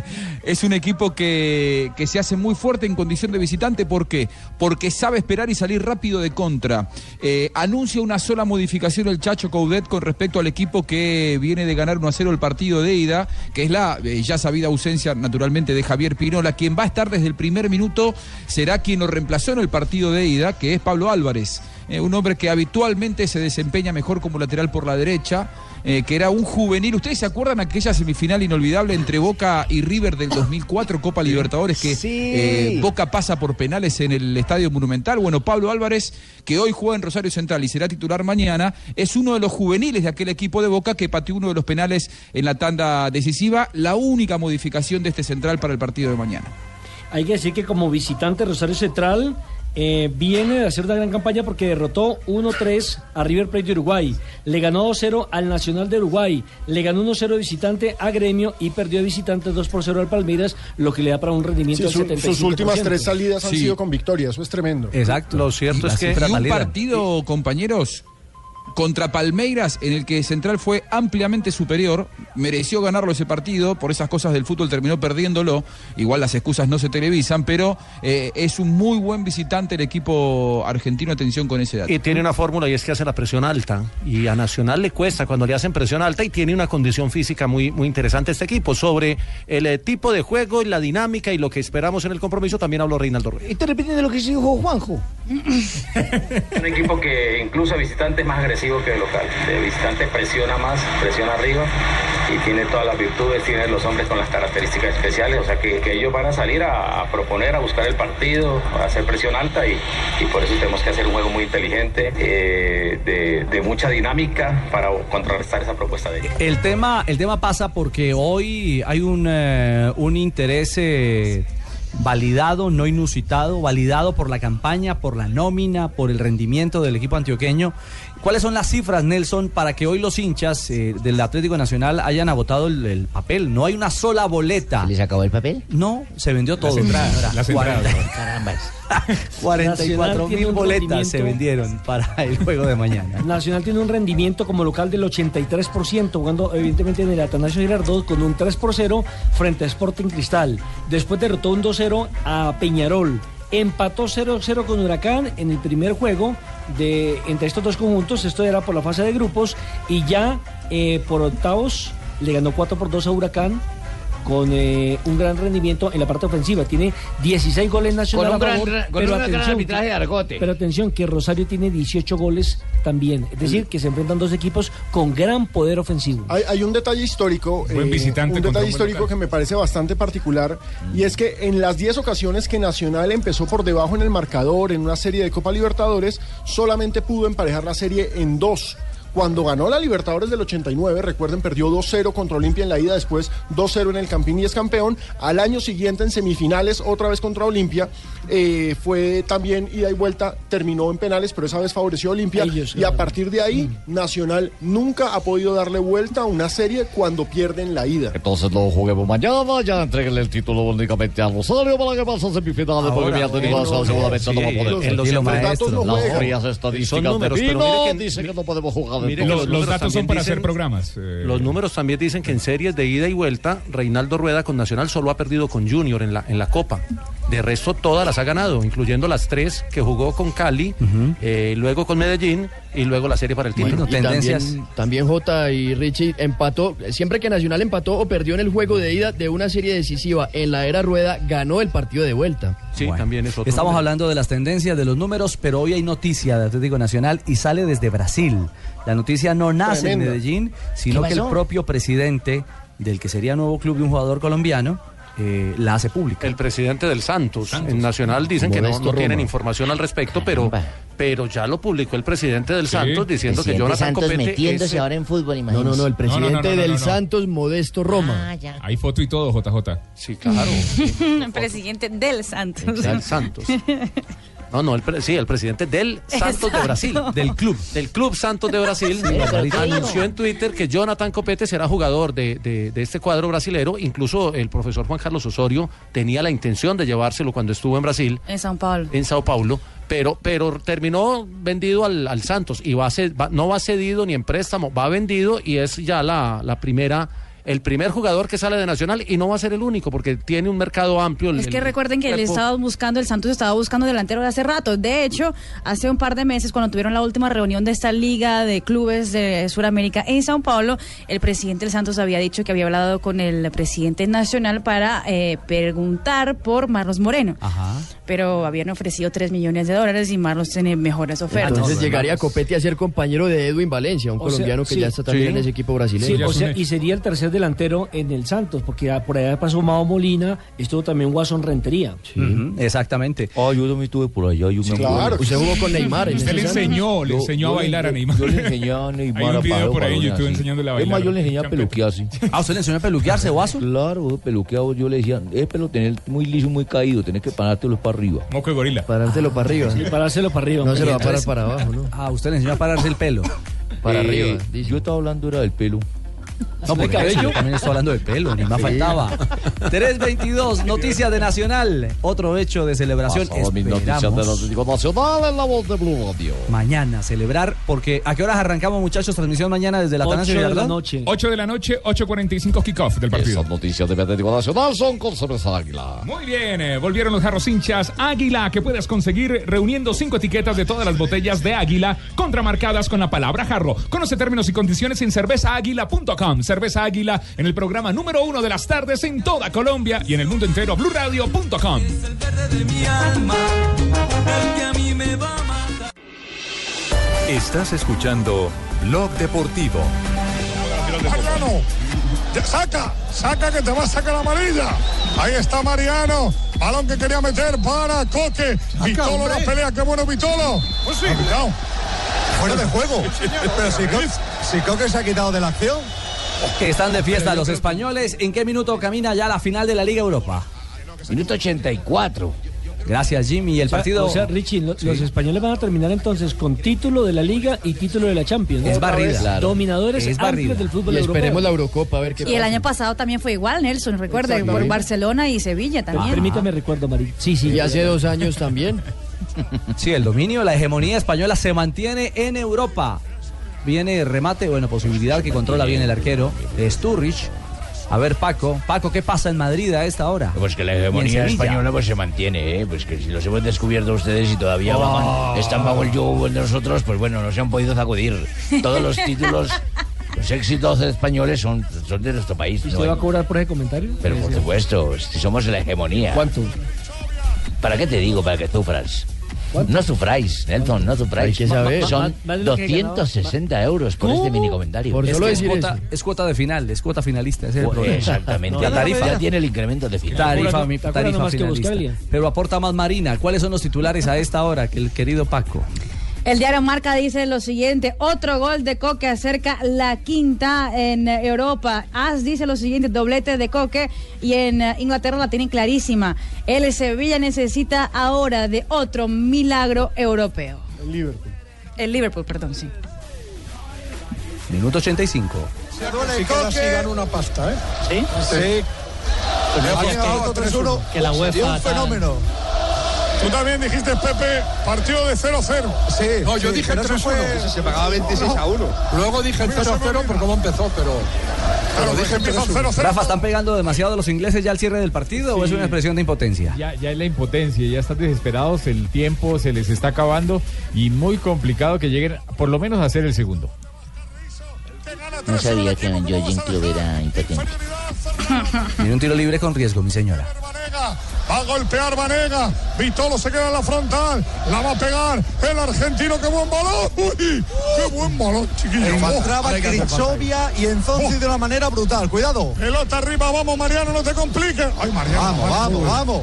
es un equipo que, que se hace muy fuerte en condición de visitante. ¿Por qué? Porque sabe esperar y salir rápido de contra. Eh, anuncia una sola modificación el Chacho Coudet con respecto al equipo que viene de ganar 1 a 0 el partido de ida, que es la eh, ya sabida ausencia naturalmente de Javier Pinola. Quien va a estar desde el primer minuto será quien lo reemplazó en el partido de ida, que es Pablo Álvarez. Eh, un hombre que habitualmente se desempeña mejor como lateral por la derecha, eh, que era un juvenil. ¿Ustedes se acuerdan aquella semifinal inolvidable entre Boca y River del 2004, Copa Libertadores, que eh, Boca pasa por penales en el Estadio Monumental? Bueno, Pablo Álvarez, que hoy juega en Rosario Central y será titular mañana, es uno de los juveniles de aquel equipo de Boca que pateó uno de los penales en la tanda decisiva, la única modificación de este central para el partido de mañana. Hay que decir que como visitante Rosario Central eh, viene de hacer una gran campaña porque derrotó 1-3 a River Plate de Uruguay, le ganó 2-0 al Nacional de Uruguay, le ganó 1-0 de visitante a Gremio y perdió de visitante 2-0 al Palmeiras, lo que le da para un rendimiento Sí, su- del 75%. sus últimas tres salidas han Sí. sido con victoria, eso es tremendo. Exacto. Lo cierto es que Y un partido, compañeros, contra Palmeiras, en el que Central fue ampliamente superior, mereció ganarlo ese partido, por esas cosas del fútbol terminó perdiéndolo, igual las excusas no se televisan, pero eh, es un muy buen visitante el equipo argentino, atención con ese dato. Y tiene una fórmula y es que hace la presión alta. Y a Nacional le cuesta cuando le hacen presión alta y tiene una condición física muy, muy interesante este equipo. Sobre el eh, tipo de juego y la dinámica y lo que esperamos en el compromiso también habló Reinaldo Rueda. Está repitiendo lo que dijo Juanjo. Un equipo que incluso a visitantes es más agresivo que de local. De visitante presiona más, presiona arriba y tiene todas las virtudes, tiene los hombres con las características especiales, o sea que, que ellos van a salir a, a proponer, a buscar el partido, a hacer presión alta y, y por eso tenemos que hacer un juego muy inteligente, eh, de, de mucha dinámica para contrarrestar esa propuesta de ellos. El tema, el tema pasa porque hoy hay un, eh, un interés eh, validado, no inusitado, validado por la campaña, por la nómina, por el rendimiento del equipo antioqueño. ¿Cuáles son las cifras, Nelson, para que hoy los hinchas eh, del Atlético Nacional hayan agotado el, el papel? No hay una sola boleta. ¿Les acabó el papel? No, se vendió todo. entradas, las entradas. 40 Carambas. 44 Nacional tiene mil boletas se vendieron para el juego de mañana. Nacional tiene un rendimiento como local del 83%, jugando evidentemente en el Atanasio Girardot con un 3 por 0 frente a Sporting Cristal. Después derrotó un 2-0 a Peñarol. Empató 0-0 con Huracán en el primer juego de entre estos dos conjuntos. Esto era por la fase de grupos. Y ya eh, por octavos le ganó 4 por 2 a Huracán con eh, un gran rendimiento en la parte ofensiva. Tiene 16 goles nacional Con un a gran- favor, con pero un gran atención, arbitraje de Argote. Pero atención, que Rosario tiene 18 goles también. Es decir, que se enfrentan dos equipos con gran poder ofensivo. Hay, hay un detalle histórico, Buen eh, visitante un detalle histórico local. que me parece bastante particular y es que en las 10 ocasiones que Nacional empezó por debajo en el marcador en una serie de Copa Libertadores, solamente pudo emparejar la serie en dos. Cuando ganó la Libertadores del 89, recuerden, perdió 2-0 contra Olimpia en la ida, después 2-0 en el Campín y es campeón. Al año siguiente, en semifinales, otra vez contra Olimpia, eh, fue también ida y vuelta, terminó en penales, pero esa vez favoreció a Olimpia. y a partir de ahí, Nacional nunca ha podido darle vuelta a una serie cuando pierden la ida. Entonces no juguemos mañana, ya entreguenle el título únicamente a Rosario para que pase a semifinales, porque Ahora, mi Atlético en Nacional los- seguramente sí, no va a poder. en los maestros, maestro, no Las frías Son estadísticas números, de pero Pino mire que- dicen que no podemos jugar Mire que los números también dicen- programas. eh. Los números también dicen que en series de ida y vuelta, Reinaldo Rueda con Nacional solo ha perdido con Junior en la, en la Copa. De resto, todas las ha ganado, incluyendo las tres que jugó con Cali, eh, luego con Medellín y luego la serie para el título. Y También, también Jota y Richie empató. Siempre que Nacional empató o perdió en el juego de ida de una serie decisiva en la era rueda, ganó el partido de vuelta. Sí, también es otro Estamos número. hablando de las tendencias, de los números, pero hoy hay noticia de Atlético Nacional y sale desde Brasil. La noticia no nace en Medellín, sino ¿Qué que el propio presidente del que sería nuevo club de un jugador colombiano eh, la hace pública. El presidente del Santos, en Nacional dicen que no, no tienen información al respecto, pero, pero ya lo publicó el presidente del Santos diciendo que Presidente Jonathan Santos Copete metiéndose el- ahora en fútbol, No, imagínese. no, no, el presidente No, no, no, no, del no, no. Santos, Modesto Roma. Ah, ya. Hay foto y todo, JJ. Sí, claro. Presidente del Santos. Del Santos. No, no, el pre- sí, el presidente del Santos de. Brasil, del club, del club Santos de Brasil, pero ¿qué anunció en Twitter que Jonathan Copete será jugador de, de- de este cuadro brasilero. Incluso el profesor Juan Carlos Osorio tenía la intención de llevárselo cuando estuvo en Brasil, En Sao Paulo. en Sao Paulo, pero, pero terminó vendido al, al Santos y va a ser, va- no va cedido ni en préstamo, va vendido y es ya la, la primera. El primer jugador que sale de Nacional y no va a ser el único porque tiene un mercado amplio. el- Es que recuerden que él el- estaba buscando, el Santos estaba buscando delantero de hace rato. De hecho, hace un par de meses, cuando tuvieron la última reunión de esta liga de clubes de Sudamérica en Sao Paulo, el presidente del Santos había dicho que había hablado con el presidente nacional para eh, preguntar por Marlos Moreno. Pero habían ofrecido 3 millones de dólares y Marlos tiene mejores ofertas. Entonces llegaría Copete a ser compañero de Edwin Valencia, un O sea, colombiano que sí. ya está también Sí. en ese equipo Sí, brasileño. o sea, y sería el tercer delantero en el Santos, porque ya por allá pasó Mao Molina, estuvo también Watson Rentería. Exactamente. Ah, yo también estuve por allá. Yo me Sí, acuerdo. claro. Usted jugó con Neymar en Usted le enseñó, le enseñó yo a bailar a Neymar. Yo le enseñé a Neymar Hay un a parar por ahí en YouTube enseñándole a Es más, bailar. yo le enseñé a peluquearse. Ah, ¿usted le enseñó a peluquearse, Guaso? Claro, peluqueado. Yo le decía, es pelo tener muy liso, muy caído. Tenés que parártelo para arriba. Moco de gorila. Parártelo para arriba. Sí, parárselo para arriba. No se lo va a parar para abajo, ¿no? Ah, usted le enseñó a pararse el pelo. Para Eh, arriba. Yo estaba hablando era del pelo. No, porque yo también estoy hablando de pelo, ni más Sí. faltaba. 322, noticias de Nacional. Otro hecho de celebración. Pasadas mis noticias Atlético Nacional en la voz de Blue Radio. mañana celebrar, porque ¿a qué horas arrancamos, muchachos? Transmisión mañana desde la Atanasio Girardot. 8 de la noche, 8.45 kickoff del partido. Esas noticias del Atlético Nacional son con cerveza Águila. Muy bien, eh, volvieron los jarros hinchas Águila que puedes conseguir reuniendo cinco etiquetas de todas las botellas de Águila contramarcadas con la palabra jarro. Conoce términos y condiciones en cervezaáguila.com. Cerveza Águila en el programa número uno de las tardes en toda Colombia y en el mundo entero bluradio.com. Estás escuchando Blog Deportivo. Mariano, ya saca, saca que te va a sacar la amarilla. Ahí está Mariano, balón que quería meter para Coque. Vitolo la pelea, qué bueno Vitolo. Pues sí. Fuera de juego. Pero si Coque se ha quitado de la acción. Que están de fiesta los españoles. ¿En qué minuto camina ya la final de la Liga Europa? Minuto 84. Gracias, Jimmy. Y el O sea, partido. O sea, Richie, lo- Sí. los españoles van a terminar entonces con título de la Liga y título de la Champions. ¿no? Es barrida. Claro. Dominadores Es barrida. del fútbol Y europeo. esperemos la Eurocopa a ver qué Y el año pasado también fue igual, Nelson, recuerda, por. Barcelona y Sevilla también. Permítame recuerdo, María. Sí, sí. Y hace dos años también. Sí, el dominio, la hegemonía española se mantiene en Europa. Viene remate, bueno, posibilidad que controla bien el arquero, Sturridge. A ver, Paco. Paco, ¿qué pasa en Madrid a esta hora? Pues que la hegemonía española pues se mantiene, ¿eh? Pues que si los hemos descubierto ustedes y todavía Oh. van- están bajo el yugo de nosotros, pues bueno, no se han podido sacudir. Todos los títulos, los éxitos españoles son, son de nuestro país. ¿Y ¿no? va a cobrar por ese comentario? Pero por supuesto, si somos la hegemonía. ¿Cuánto? ¿Para qué te digo? Para que sufras. No sufráis, Nelson, no sufráis. Que saber. Son Más- más de lo que 260 euros por este mini comentario. Por Es, solo que es, cuota, eso. es cuota de final, es cuota finalista. ese es el Pues, problema. Exactamente. La tarifa. Ya tiene el incremento de final. Tarifa, ¿Te mi- tarifa que finalista. Pero aporta más Marina. ¿Cuáles son los titulares a esta hora? Que el querido Paco. El diario Marca dice lo siguiente, otro gol de Coque acerca la quinta en Europa. As dice lo siguiente, doblete de Coque y en eh, Inglaterra la tienen clarísima. El Sevilla necesita ahora de otro milagro europeo. El Liverpool. El Liverpool, perdón, sí. Minuto 85. Se duele Sí que Coque. una pasta, ¿eh? ¿Sí? Sí. 3-1. Que la Y UEFA un fenómeno. Tú también dijiste, Pepe, partido de 0-0. Sí. No, yo sí, dije pero eso 3-1. fue- Se pagaba 26 a 1. Luego dije el 0-0 por cómo empezó, pero. Pero dije empieza 3-1. 0-0. Rafa, ¿están pegando demasiado los ingleses ya al cierre del partido o es una expresión de impotencia? Ya, ya es la impotencia, ya están desesperados, el tiempo se les está acabando y muy complicado que lleguen por lo menos a ser el segundo. No sabía que en Georgian Club era impotente. Tiene un tiro libre con riesgo, mi señora. Va a golpear Vanega. Vitolo se queda en la frontal. La va a pegar el argentino. ¡Qué buen balón! ¡Uy! ¡Qué buen balón, chiquillo! Encontraba Oh, Krichovia y Enzonzi de una manera brutal. Cuidado. Pelota arriba, vamos Mariano, no te compliques. Ay, Mariano. Vamos, vamos, Uy. vamos.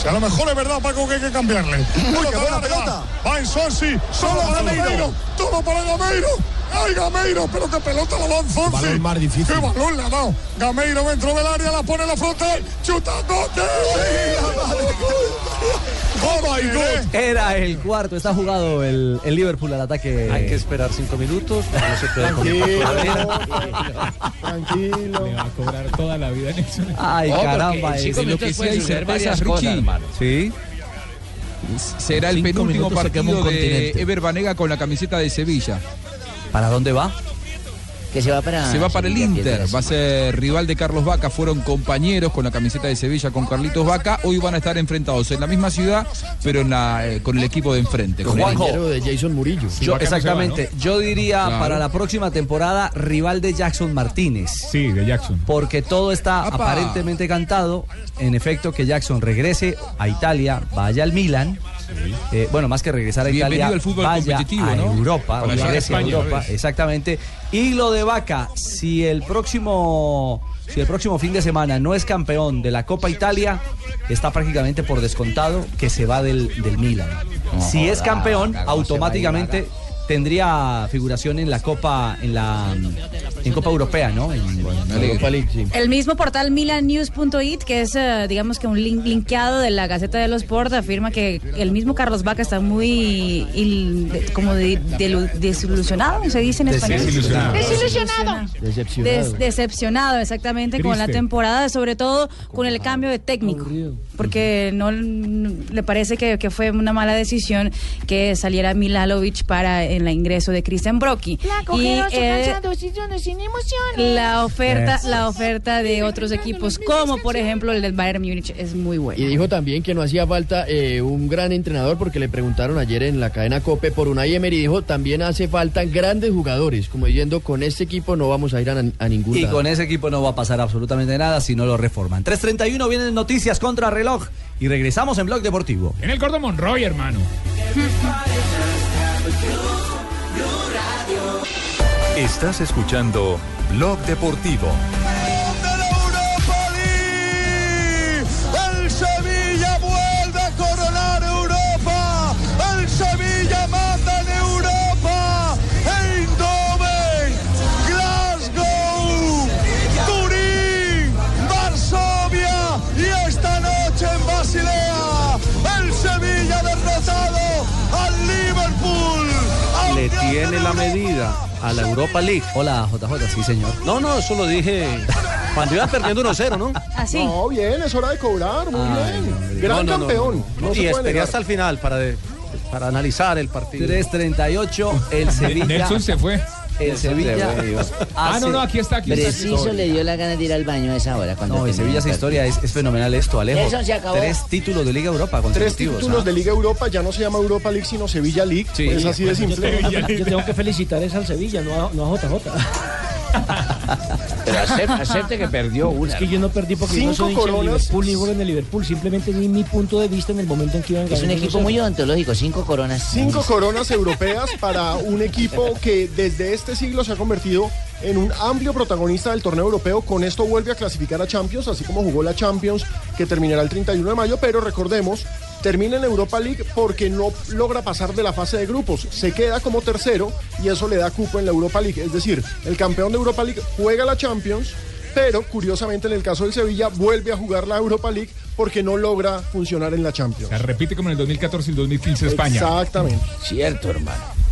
Si a lo mejor es verdad, Paco, que hay que cambiarle. Pelota qué buena larga. pelota. Va en Sonsi, solo para Gameiro. Todo para Gameiro. ¡Ay, Gameiro! Pero qué pelota la da en Sonsi. Balón más difícil. ¡Qué balón le ha dado! Gameiro dentro del área, la pone en la frontal. ¡Chuta, Coque! ¡Oh, my God! Era el cuarto, está jugado el, el Liverpool al ataque. Hay que esperar cinco minutos. No se puede Tranquilo. Le va a cobrar toda la vida Nelson. Ay, Oh, caramba. en cinco eh. lo que minutos sí hay varias cosas, hermano. Sí. Será el penúltimo minutos partido de. Ever Banega con la camiseta de Sevilla. ¿Para dónde va? Que se va para. Se va para el Inter, va a ser rival de Carlos Vaca, fueron compañeros con la camiseta de Sevilla con Carlitos Vaca, hoy van a estar enfrentados en la misma ciudad, pero en la, eh, con el equipo de enfrente. Con el Juanjo. Compañero de Jason Murillo. Yo, Vaca no se va, exactamente. Yo diría Claro. para la próxima temporada rival de Jackson Martínez. Sí, de Jackson. Porque todo está ¡Apa! aparentemente cantado. En efecto, que Jackson regrese a Italia, vaya al Milan. Eh, bueno, más que regresar a Bienvenido Italia, al fútbol vaya competitivo, a ¿no? Europa, Para a España, Europa, exactamente. Y lo de Vaca, si el próximo si el próximo fin de semana no es campeón de la Copa Italia, está prácticamente por descontado que se va del, del Milan. si es campeón, automáticamente tendría figuración en la Copa en la en Copa Europea, ¿no? En- Europa League, sí. El mismo portal milannews.it, que es, eh, digamos que un link linkeado de la Gaceta de los Sport, afirma que el mismo Carlos Vaca está muy il- de- como de- delu- desilusionado, se dice en español. Desilusionado. Desilusionado. Decepcionado. Des- decepcionado exactamente con la Triste. temporada, sobre todo con el cambio de técnico, porque no n- le parece que, que fue una mala decisión que saliera Milalovic para el ingreso de Christian Brocchi. Y, eh, sin emociones. la oferta, la oferta de otros equipos, como por ejemplo el del Bayern Múnich, es muy buena. Y dijo también que no hacía falta eh, un gran entrenador porque le preguntaron ayer en la cadena Cope por Unai Emery y dijo también hace falta grandes jugadores, como diciendo con este equipo no vamos a ir a, a ningún Y lado. con ese equipo no va a pasar absolutamente nada si no lo reforman. 3.31 vienen noticias contra reloj y regresamos en Blog Deportivo. En el Gordo Monroy, hermano. derrotado al Liverpool. Le tiene la medida a la Europa League. Hola, JJ, sí, señor. No, no, eso lo dije cuando iban perdiendo 1-0, ¿no? Así. No, bien, es hora de cobrar, muy bien. Gran No, no, no, campeón. no, no. no se y esperé hasta el final para, de- para analizar el partido. 3.38, el Sevilla. Nelson se fue. El Sevilla. Ah, no, no, aquí está, aquí está. Preciso le dio la gana de ir al baño a esa hora. Cuando No, el terminó Sevilla esa historia es, es fenomenal esto, Alejo. Nelson, se acabó. Tres títulos de Liga Europa Tres títulos ¿ah? de Liga Europa, ya no se llama Europa League, sino Sevilla League. Sí. es así de Yo simple. tengo, yo tengo que felicitar es al Sevilla, no a, no a JJ. Pero acepte, acepte que perdió una. Es que yo no perdí porque yo no Cinco soy hincha del. Liverpool ni juego en el Liverpool. Simplemente di mi punto de vista en el momento en que iban Es un ganando equipo 1-0. muy odontológico, cinco coronas. Cinco coronas europeas para un equipo que desde este siglo se ha convertido en un amplio protagonista del torneo europeo. Con esto vuelve a clasificar a Champions, así como jugó la Champions, que terminará el 31 de mayo. Pero recordemos, termina en Europa League porque no logra pasar de la fase de grupos. Se queda como tercero y eso le da cupo en la Europa League. Es decir, el campeón de Europa League juega la Champions. Pero curiosamente en el caso del Sevilla vuelve a jugar la Europa League porque no logra funcionar en la Champions. Se repite como en el 2014 y el 2015 España. Exactamente. Cierto, hermano.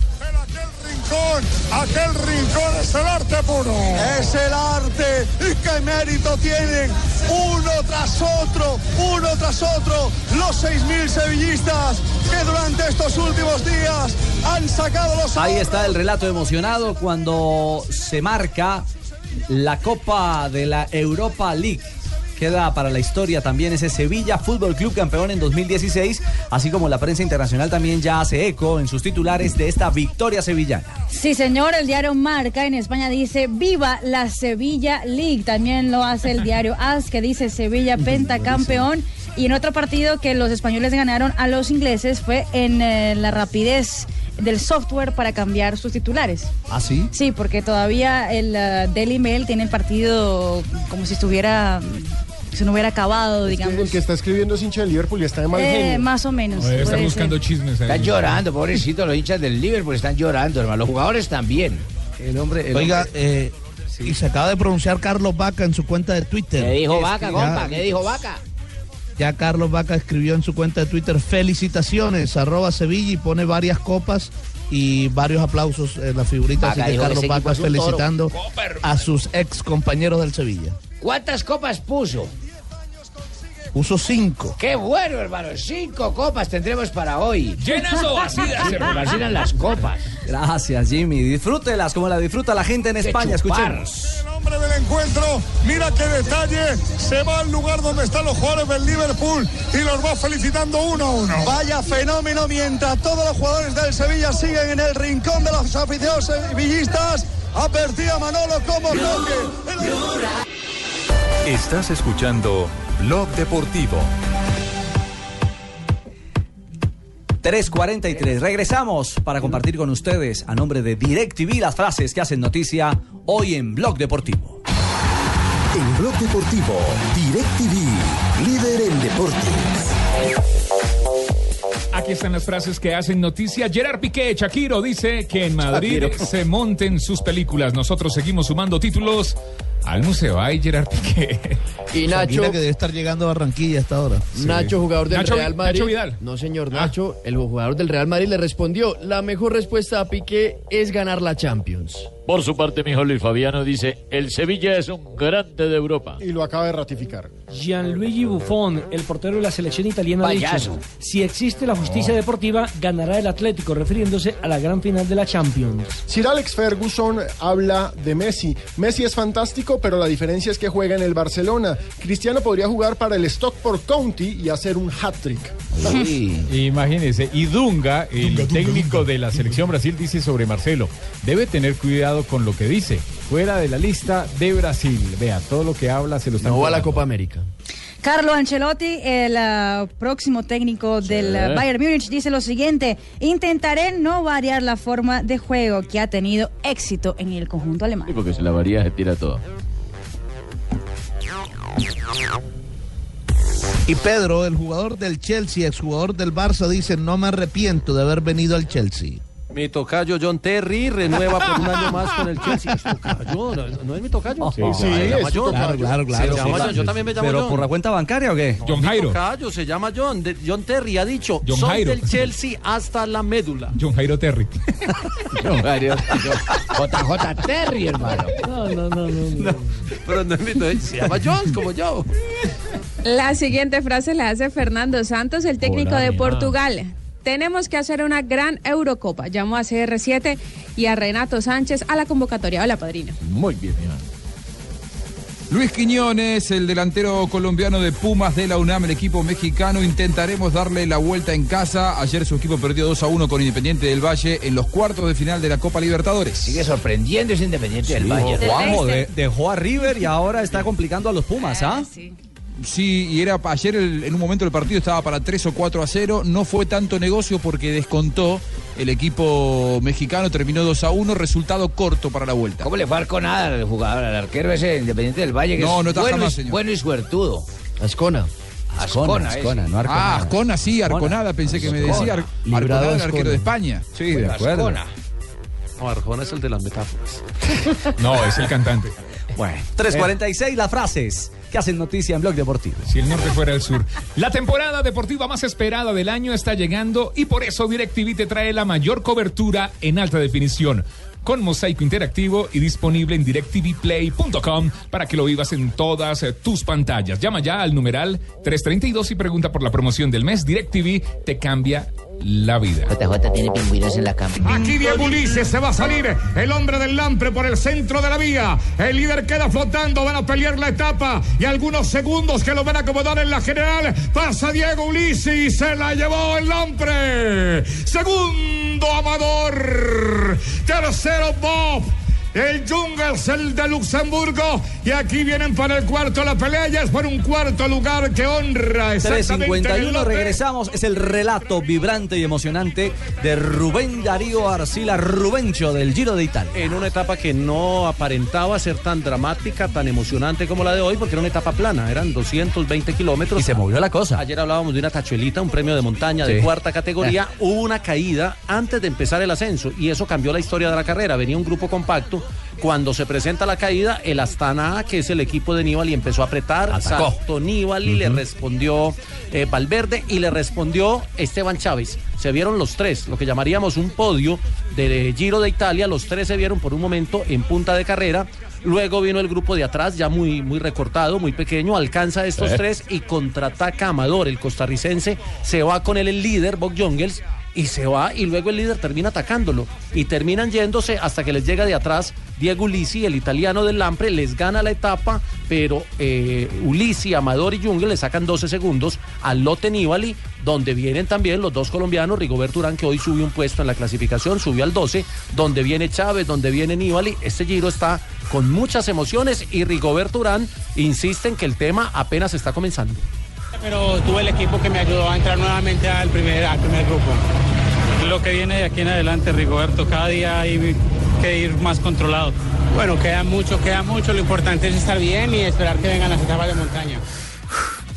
Rincón, aquel rincón es el arte puro. Es el arte y qué mérito tienen uno tras otro, uno tras otro, los 6.000 sevillistas que durante estos últimos días han sacado los Ahí está el relato emocionado cuando se marca la Copa de la Europa League. Queda para la historia también ese Sevilla Fútbol Club campeón en 2016, así como la prensa internacional también ya hace eco en sus titulares de esta victoria sevillana. Sí, señor, el diario Marca en España dice Viva la Sevilla League. También lo hace el diario AS que dice Sevilla pentacampeón. Y en otro partido que los españoles ganaron a los ingleses fue en eh, la rapidez del software para cambiar sus titulares. ¿Ah, sí? Sí, porque todavía el eh, Daily Mail tiene el partido como si estuviera, si no hubiera acabado, Es que digamos. el que está escribiendo es hincha del Liverpool y está de mal Eh, genio. más o menos. Estar puede buscando ser. chismes. ahí. Están llorando, pobrecito, los hinchas del Liverpool están llorando, hermano. Los jugadores también. El hombre. el Oiga, hombre- eh, y se acaba de pronunciar Carlos Vaca en su cuenta de Twitter. ¿Qué dijo Vaca, compa? ¿Qué dijo Vaca? Ya Carlos Vaca escribió en su cuenta de Twitter felicitaciones, arroba Sevilla y pone varias copas y varios aplausos en la figurita. Vaca Así que Carlos Vaca felicitando a sus ex compañeros del Sevilla. ¿Cuántas copas puso? Puso cinco. ¡Qué bueno, hermano! Cinco copas tendremos para hoy. ¿Llenas o vacías, hermano? Vacían las copas. Gracias, Jimmy. Disfrútelas como la disfruta la gente en España. chupar. Escuchemos. El hombre del encuentro, mira qué detalle, se va al lugar donde están los jugadores del Liverpool y los va felicitando uno a uno. Vaya fenómeno mientras todos los jugadores del Sevilla siguen en el rincón de los aficionados sevillistas. Advertía Manolo como toque. Estás escuchando Blog Deportivo. 3.43. Regresamos para compartir con ustedes a nombre de DirecTV las frases que hacen noticia hoy en Blog Deportivo. En Blog Deportivo, DirecTV, líder en deportes. Aquí están las frases que hacen noticia. Gerard Piqué, Shakiro dice que en Madrid Shakiro. se monten sus películas. Nosotros seguimos sumando títulos al museo. Ay, Gerard Piqué. Y Nacho, Shakira que debe estar llegando a Barranquilla a esta hora. Nacho, jugador del Nacho Real Madrid. Nacho Vidal. No, señor Nacho, el jugador del Real Madrid le respondió, la mejor respuesta a Piqué es ganar la Champions. Por su parte, mi hijo Luis Fabiano dice, el Sevilla es un grande de Europa. Y lo acaba de ratificar. Gianluigi Buffon, el portero de la selección italiana, ha Payaso. dicho, si existe la justicia deportiva, ganará el Atlético, refiriéndose a la gran final de la Champions. Sir Alex Ferguson habla de Messi. Messi es fantástico, pero la diferencia es que juega en el Barcelona. Cristiano podría jugar para el Stockport County y hacer un hat-trick. Imagínese, y Dunga, el técnico de la selección Brasil, dice sobre Marcelo, debe tener cuidado con lo que dice, fuera de la lista de Brasil. Vea, todo lo que habla se lo está No va a la Copa América. Carlo Ancelotti, el ah, próximo técnico del ah, Bayern Múnich, dice lo siguiente: intentaré no variar la forma de juego que ha tenido éxito en el conjunto alemán. Sí, porque si la varía se tira todo. Y Pedro, el jugador del Chelsea, exjugador del Barça, dice, no me arrepiento de haber venido al Chelsea. Mi tocayo John Terry renueva por un año más con el Chelsea. ¿Es tocayo? ¿No, no es mi tocayo? Sí, No, sí, se llama John. tocayo. Claro, claro, Se llama sí. John. Yo también me llamo ¿Pero John. por la cuenta bancaria o qué? Mi tocayo se llama John. De- John Terry ha dicho, John soy Jairo. del Chelsea hasta la médula. John Jairo Terry. John Jairo, JJ Terry, hermano. No, no, no, no. Pero no es mi tocayo, se llama John, como yo. La siguiente frase la hace Fernando Santos, el técnico Hola, de. Portugal. Tenemos que hacer una gran Eurocopa. Llamó a CR7 y a Renato Sánchez a la convocatoria de la padrina. Muy bien, Luis Quiñones, el delantero colombiano de Pumas de la UNAM, el equipo mexicano, intentaremos darle la vuelta en casa. Ayer su equipo perdió 2 a 1 con Independiente del Valle en los cuartos de final de la Copa Libertadores. Sigue sorprendiendo ese Independiente del Valle. Juanjo de- dejó a River y ahora está complicando a los Pumas, ¿ah? Sí, y era ayer el- en un momento el partido estaba para 3 o 4 a 0. No fue tanto negocio porque descontó el equipo mexicano, terminó 2 a 1, resultado corto para la vuelta. ¿Cómo le fue al Conada al jugador, al arquero ese Independiente del Valle? Que No, es no está bueno, jamás, señor. bueno y suertudo. Ascona. Ascona, Ascona, no Arconada. Ah, Ascona, sí, Arconada, pensé que me decía. Ar- Librado Arconada, el Ascona. arquero de España. Sí, de acuerdo. Ascona. No, Arjona es el de las metáforas. No, es el cantante. Bueno, 3.46 las frases que hacen noticia en Blog Deportivo. Si el norte fuera el sur. La temporada deportiva más esperada del año está llegando y por eso DirecTV te trae la mayor cobertura en alta definición. Con mosaico interactivo y disponible en directvplay.com para que lo vivas en todas eh, tus pantallas. Llama ya al numeral 332 y pregunta por la promoción del mes. DirecTV te cambia la vida. JJ tiene pingüinos en la cama. Aquí Diego Ulises se va a salir el hombre del Lampre por el centro de la vía. El líder queda flotando, van a pelear la etapa y algunos segundos que lo van a acomodar en la general. Pasa Diego Ulises y se la llevó el Lampre. Segundo Amador. Tercero Bob. El Jungles, el de Luxemburgo. Y aquí vienen para el cuarto. La pelea ya es por un cuarto lugar que honra exactamente el 3.51 lote. regresamos. Es el relato vibrante y emocionante de Rubén Darío Arcila Rubencho del Giro de Italia. En una etapa que no aparentaba ser tan dramática, tan emocionante como la de hoy, porque era una etapa plana, eran 220 kilómetros. Y se movió la cosa. Ayer hablábamos de una tachuelita, un premio de montaña de cuarta categoría. Hubo una caída antes de empezar el ascenso y eso cambió la historia de la carrera. Venía un grupo compacto. Cuando se presenta la caída, el Astana, que es el equipo de Nibali, empezó a apretar. Atacó. Saltó Nibali, le respondió eh, Valverde y le respondió Esteban Chávez. Se vieron los tres, lo que llamaríamos un podio de Giro de Italia. Los tres se vieron por un momento en punta de carrera. Luego vino el grupo de atrás, ya muy, muy recortado, muy pequeño, alcanza a estos tres y contraataca Amador, el costarricense. Se va con él el líder, Bob Jungels, y se va y luego el líder termina atacándolo y terminan yéndose hasta que les llega de atrás Diego Ulisi, el italiano del Lampre, les gana la etapa, pero eh, Ulisi, Amador y Jungle le sacan 12 segundos al lote Nibali, donde vienen también los dos colombianos, Rigoberto Urán, que hoy subió un puesto en la clasificación, subió al 12, donde viene Chávez, donde viene Nibali, este giro está con muchas emociones y Rigoberto Urán insiste en que el tema apenas está comenzando. Pero tuve el equipo que me ayudó a entrar nuevamente al primer, al primer grupo. Lo que viene de aquí en adelante, Rigoberto, cada día hay que ir más controlado. Bueno, queda mucho, queda mucho. Lo importante es estar bien y esperar que vengan las etapas de montaña.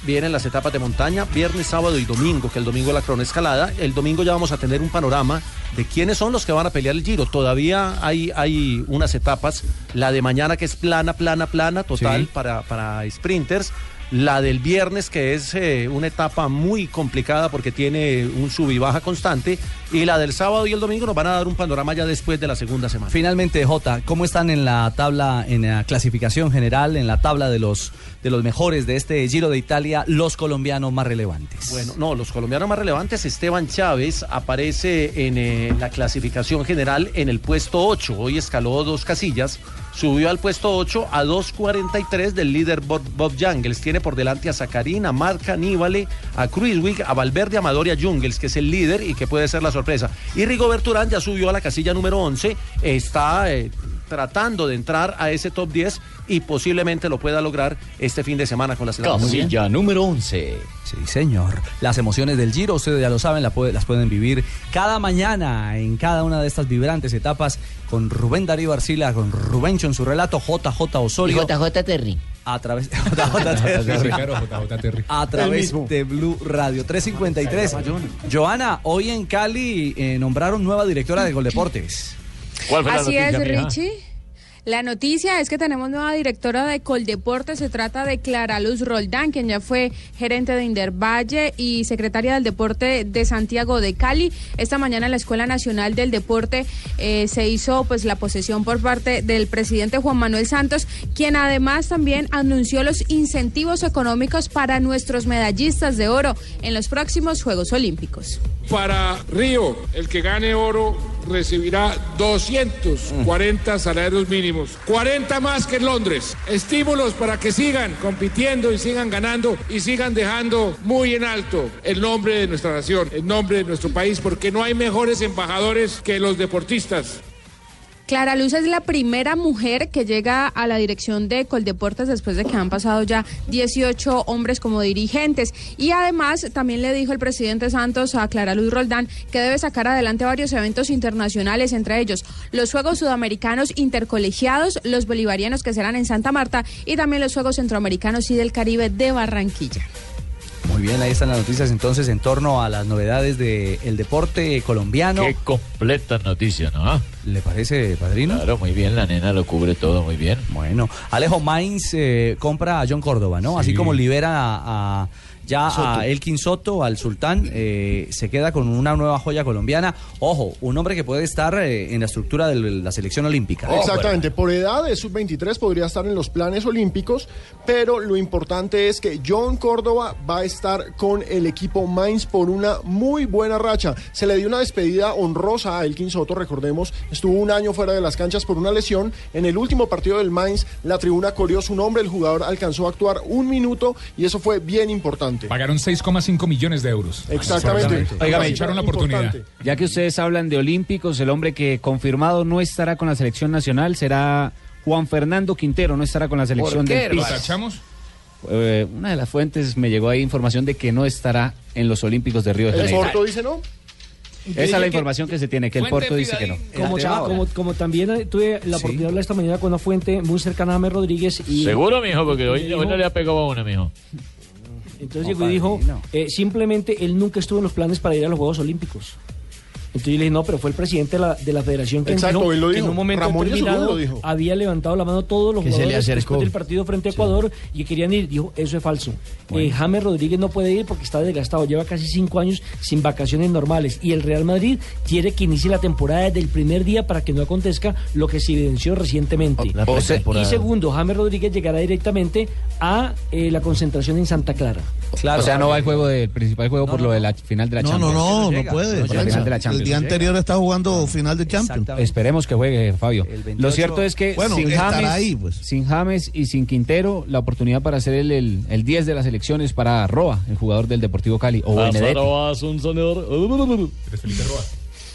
Vienen las etapas de montaña, viernes, sábado y domingo, que el domingo es la cronoescalada. El domingo ya vamos a tener un panorama de quiénes son los que van a pelear el giro. Todavía hay, hay unas etapas, la de mañana que es plana, plana, plana, total Sí. para, para sprinters. La del viernes, que es eh, una etapa muy complicada porque tiene un sub y baja constante. Y la del sábado y el domingo nos van a dar un panorama ya después de la segunda semana. Finalmente, Jota, ¿cómo están en la tabla, en la clasificación general, en la tabla de los, de los mejores de este Giro de Italia, los colombianos más relevantes? Bueno, no, los colombianos más relevantes, Esteban Chávez aparece en eh, la clasificación general en el puesto 8. Hoy escaló dos casillas, subió al puesto 8 a 2.43 del líder Bob, Jungles. Tiene por delante a Zacarín, a Marca, Aníbale, a Cruiswick, a Valverde, Amador y a Jungles, que es el líder y que puede ser la sorpresa. Y Rigoberto Urán ya subió a la casilla número 11, está... eh, tratando de entrar a ese top 10 y posiblemente lo pueda lograr este fin de semana con la selección. Casilla número 11. Sí, señor. Las emociones del Giro, ustedes ya lo saben, la puede- las pueden vivir cada mañana en cada una de estas vibrantes etapas con Rubén Darío Arcila, con Rubencho en su relato, JJ Osorio. Y JJ Terry. A través de. A través de Blue Radio 353. Joana, hoy en Cali eh, nombraron nueva directora de Goldeportes. Así es, Richie. La noticia es que tenemos nueva directora de Coldeporte. Se trata de Clara Luz Roldán, quien ya fue gerente de Indervalle y secretaria del Deporte de Santiago de Cali. Esta mañana en la Escuela Nacional del Deporte eh, se hizo pues la posesión por parte del presidente Juan Manuel Santos, quien además también anunció los incentivos económicos para nuestros medallistas de oro en los próximos Juegos Olímpicos. Para Río, el que gane oro recibirá 240 salarios mínimos, 40 más que en Londres. Estímulos para que sigan compitiendo y sigan ganando y sigan dejando muy en alto el nombre de nuestra nación, el nombre de nuestro país, porque no hay mejores embajadores que los deportistas. Clara Luz es la primera mujer que llega a la dirección de Coldeportes después de que han pasado ya 18 hombres como dirigentes. Y además también le dijo el presidente Santos a Clara Luz Roldán que debe sacar adelante varios eventos internacionales, entre ellos los Juegos Sudamericanos Intercolegiados, los Bolivarianos que serán en Santa Marta y también los Juegos Centroamericanos y del Caribe de Barranquilla. Muy bien, ahí están las noticias entonces en torno a las novedades del deporte colombiano. Qué completa noticia, ¿no? ¿Le parece, padrino? Claro, muy bien, la nena lo cubre todo muy bien. Bueno, Alejo Mainz eh, compra a John Córdoba, ¿no? Así Sí. como libera a, a- ya Soto. a Elkin Soto, al Sultán, eh, se queda con una nueva joya colombiana. Ojo, un hombre que puede estar eh, en la estructura de la selección olímpica. Exactamente, por edad de sub-23 podría estar en los planes olímpicos, pero lo importante es que John Córdoba va a estar con el equipo Mainz por una muy buena racha. Se le dio una despedida honrosa a Elkin Soto, recordemos, estuvo un año fuera de las canchas por una lesión. En el último partido del Mainz, la tribuna corrió su nombre, el jugador alcanzó a actuar un minuto y eso fue bien importante. Pagaron 6,5 millones de euros. Exactamente. Oiga, echaron la oportunidad. Ya que ustedes hablan de olímpicos, el hombre que confirmado no estará con la selección nacional será Juan Fernando Quintero, no estará con la selección del ¿Lo tachamos? Eh, una de las fuentes me llegó ahí información de que no estará en los olímpicos de Río de El Janeiro. Porto dice no. Esa es la información que se tiene, que el Porto dice que no. Como, como, como también tuve la oportunidad de hablar esta mañana con una fuente muy cercana a James Rodríguez y Seguro, mijo, porque hoy, dijo- hoy no le ha pegado a una, mijo. Entonces llegó y dijo, eh, simplemente él nunca estuvo en los planes para ir a los Juegos Olímpicos. Entonces yo le dije, no, pero fue el presidente de la, de la federación que, Exacto, lo que en dijo. un momento Ramón determinado había levantado la mano todos los Que se le jugadores acercó. después del partido frente a Ecuador y que querían ir. Dijo, eso es falso. Eh, James Rodríguez no puede ir porque está desgastado. Lleva casi cinco años sin vacaciones normales. Y el Real Madrid quiere que inicie la temporada desde el primer día para que no acontezca lo que se evidenció recientemente. La O sea, y segundo, James Rodríguez llegará directamente a eh, la concentración en Santa Clara. O sea, no va al juego del principal juego por lo de la final de la No, no, Champions. no, no puede. Por la final de la El Champions. Día anterior está jugando final de Champions. Esperemos que juegue, Fabio. 28. Lo cierto es que Bueno, sin, James, ahí, pues. sin James y sin Quintero, la oportunidad para ser el, el, el 10 de las elecciones para Roa, el jugador del Deportivo Cali, o Benedetti. un sonidor.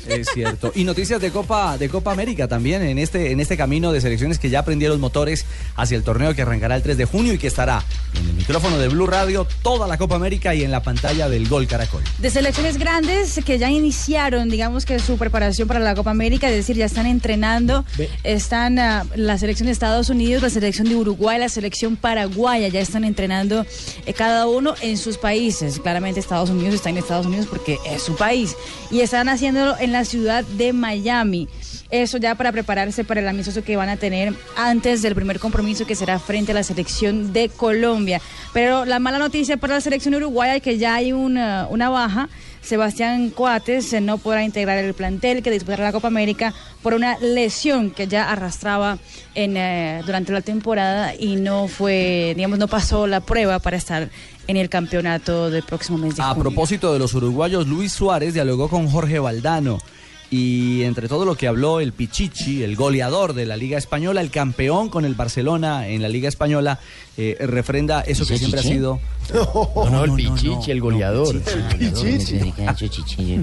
Es cierto. Y noticias de Copa de Copa América también en este en este camino de selecciones que ya prendieron motores hacia el torneo que arrancará el 3 de junio y que estará en el micrófono de Blue Radio toda la Copa América y en la pantalla del Gol Caracol. De selecciones grandes que ya iniciaron, digamos que su preparación para la Copa América, es decir, ya están entrenando. Están ah, la selección de Estados Unidos, la selección de Uruguay, la selección paraguaya, ya están entrenando eh, cada uno en sus países. Claramente Estados Unidos está en Estados Unidos porque es su país. Y están haciéndolo en la ciudad de Miami. Eso ya para prepararse para el amistoso que van a tener antes del primer compromiso que será frente a la selección de Colombia. Pero la mala noticia para la selección uruguaya es que ya hay una, una baja. Sebastián Coates eh, no podrá integrar el plantel que disputará la Copa América por una lesión que ya arrastraba en, eh, durante la temporada y no fue, digamos, no pasó la prueba para estar en el campeonato del próximo mes de A junio. propósito de los uruguayos, Luis Suárez dialogó con Jorge Valdano Y entre todo lo que habló el Pichichi, el goleador de la Liga Española, el campeón con el Barcelona en la Liga Española, eh, refrenda eso que ¿Ese siempre ha sido. No, no, el Pichichi, el goleador. El Pichichi.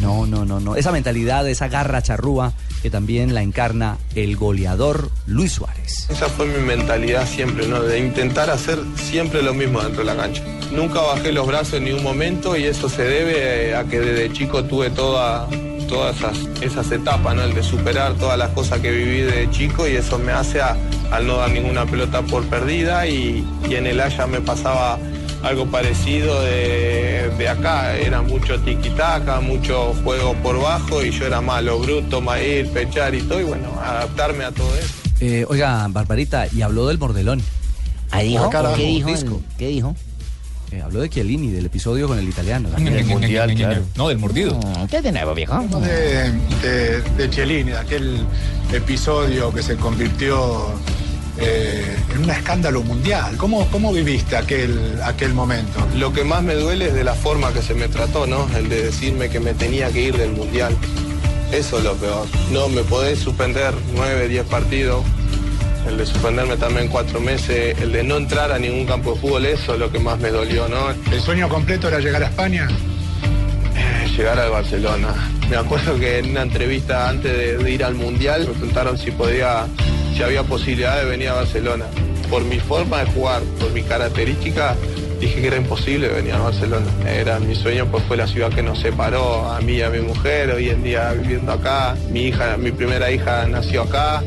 No, no, no, no. Esa mentalidad, esa garra charrúa que también la encarna el goleador Luis Suárez. Esa fue mi mentalidad siempre, ¿no? De intentar hacer siempre lo mismo dentro de la cancha. Nunca bajé los brazos en ningún momento y eso se debe eh, a que desde chico tuve toda, todas esas, esas etapas, ¿no? El de superar todas las cosas que viví de chico y eso me hace a, al no dar ninguna pelota por perdida y, y en el Haya me pasaba algo parecido de, de acá, era mucho tiquitaca, mucho juego por bajo y yo era malo, bruto, maíz, pechar y todo y bueno, adaptarme a todo eso. Eh, oiga, Barbarita, y habló del mordelón. Ah, dijo, ¿qué dijo? disco. ¿Qué dijo? Eh, habló de Chiellini, del episodio con el italiano. Del mundial, claro. No, del mordido. ¿Qué de nuevo, viejo? de, de, de Chiellini, de aquel episodio que se convirtió eh, en un escándalo mundial. ¿Cómo, cómo viviste aquel, aquel momento? Lo que más me duele es de la forma que se me trató, ¿no? El de decirme que me tenía que ir del mundial. Eso es lo peor. No me podés suspender nueve, diez partidos. El de suspenderme también cuatro meses. El de no entrar a ningún campo de fútbol, eso es lo que más me dolió, ¿no? ¿El sueño completo era llegar a España? Eh, Llegar al Barcelona. Me acuerdo que en una entrevista antes de, de ir al mundial me preguntaron si podía, si había posibilidad de venir a Barcelona. Por mi forma de jugar, por mi característica, dije que era imposible venir a Barcelona. Era mi sueño, pues fue la ciudad que nos separó a mí y a mi mujer, hoy en día viviendo acá. Mi hija, mi primera hija nació acá.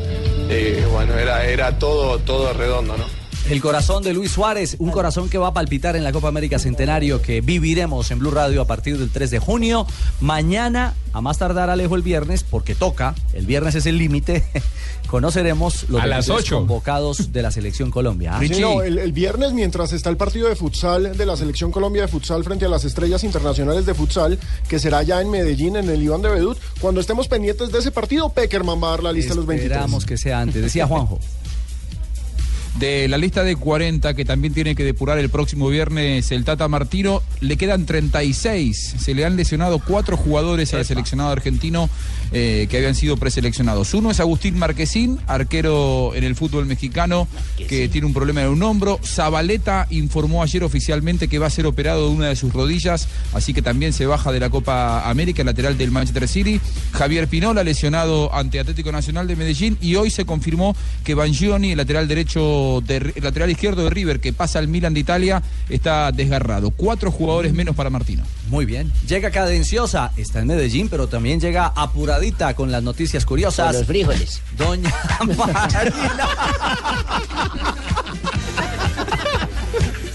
Eh, bueno, era, era todo, todo redondo, ¿no? El corazón de Luis Suárez, un corazón que va a palpitar en la Copa América Centenario que viviremos en Blue Radio a partir del 3 de junio. Mañana, a más tardar Alejo el viernes, porque toca, el viernes es el límite, conoceremos los A las convocados de la Selección Colombia. ¿ah? Sí, no, el, el viernes, mientras está el partido de futsal de la Selección Colombia de futsal frente a las estrellas internacionales de futsal, que será ya en Medellín, en el Iván de Bedut, cuando estemos pendientes de ese partido, Peckerman va a dar la lista de los 23. Esperamos que sea antes. Decía Juanjo. De la lista de 40 que también tiene que depurar el próximo viernes el Tata Martino, le quedan 36. Se le han lesionado cuatro jugadores al seleccionado argentino eh, que habían sido preseleccionados. Uno es Agustín Marquesín, arquero en el fútbol mexicano, que tiene un problema en un hombro. Zabaleta informó ayer oficialmente que va a ser operado de una de sus rodillas, así que también se baja de la Copa América, lateral del Manchester City. Javier Pinola, lesionado ante Atlético Nacional de Medellín, y hoy se confirmó que Bangioni, el lateral derecho, de, el lateral izquierdo de River, que pasa al Milan de Italia, está desgarrado. Cuatro jugadores menos para Martino. Muy bien. Llega cadenciosa, está en Medellín, pero también llega apuradita con las noticias curiosas. Con los frijoles. Doña Marina.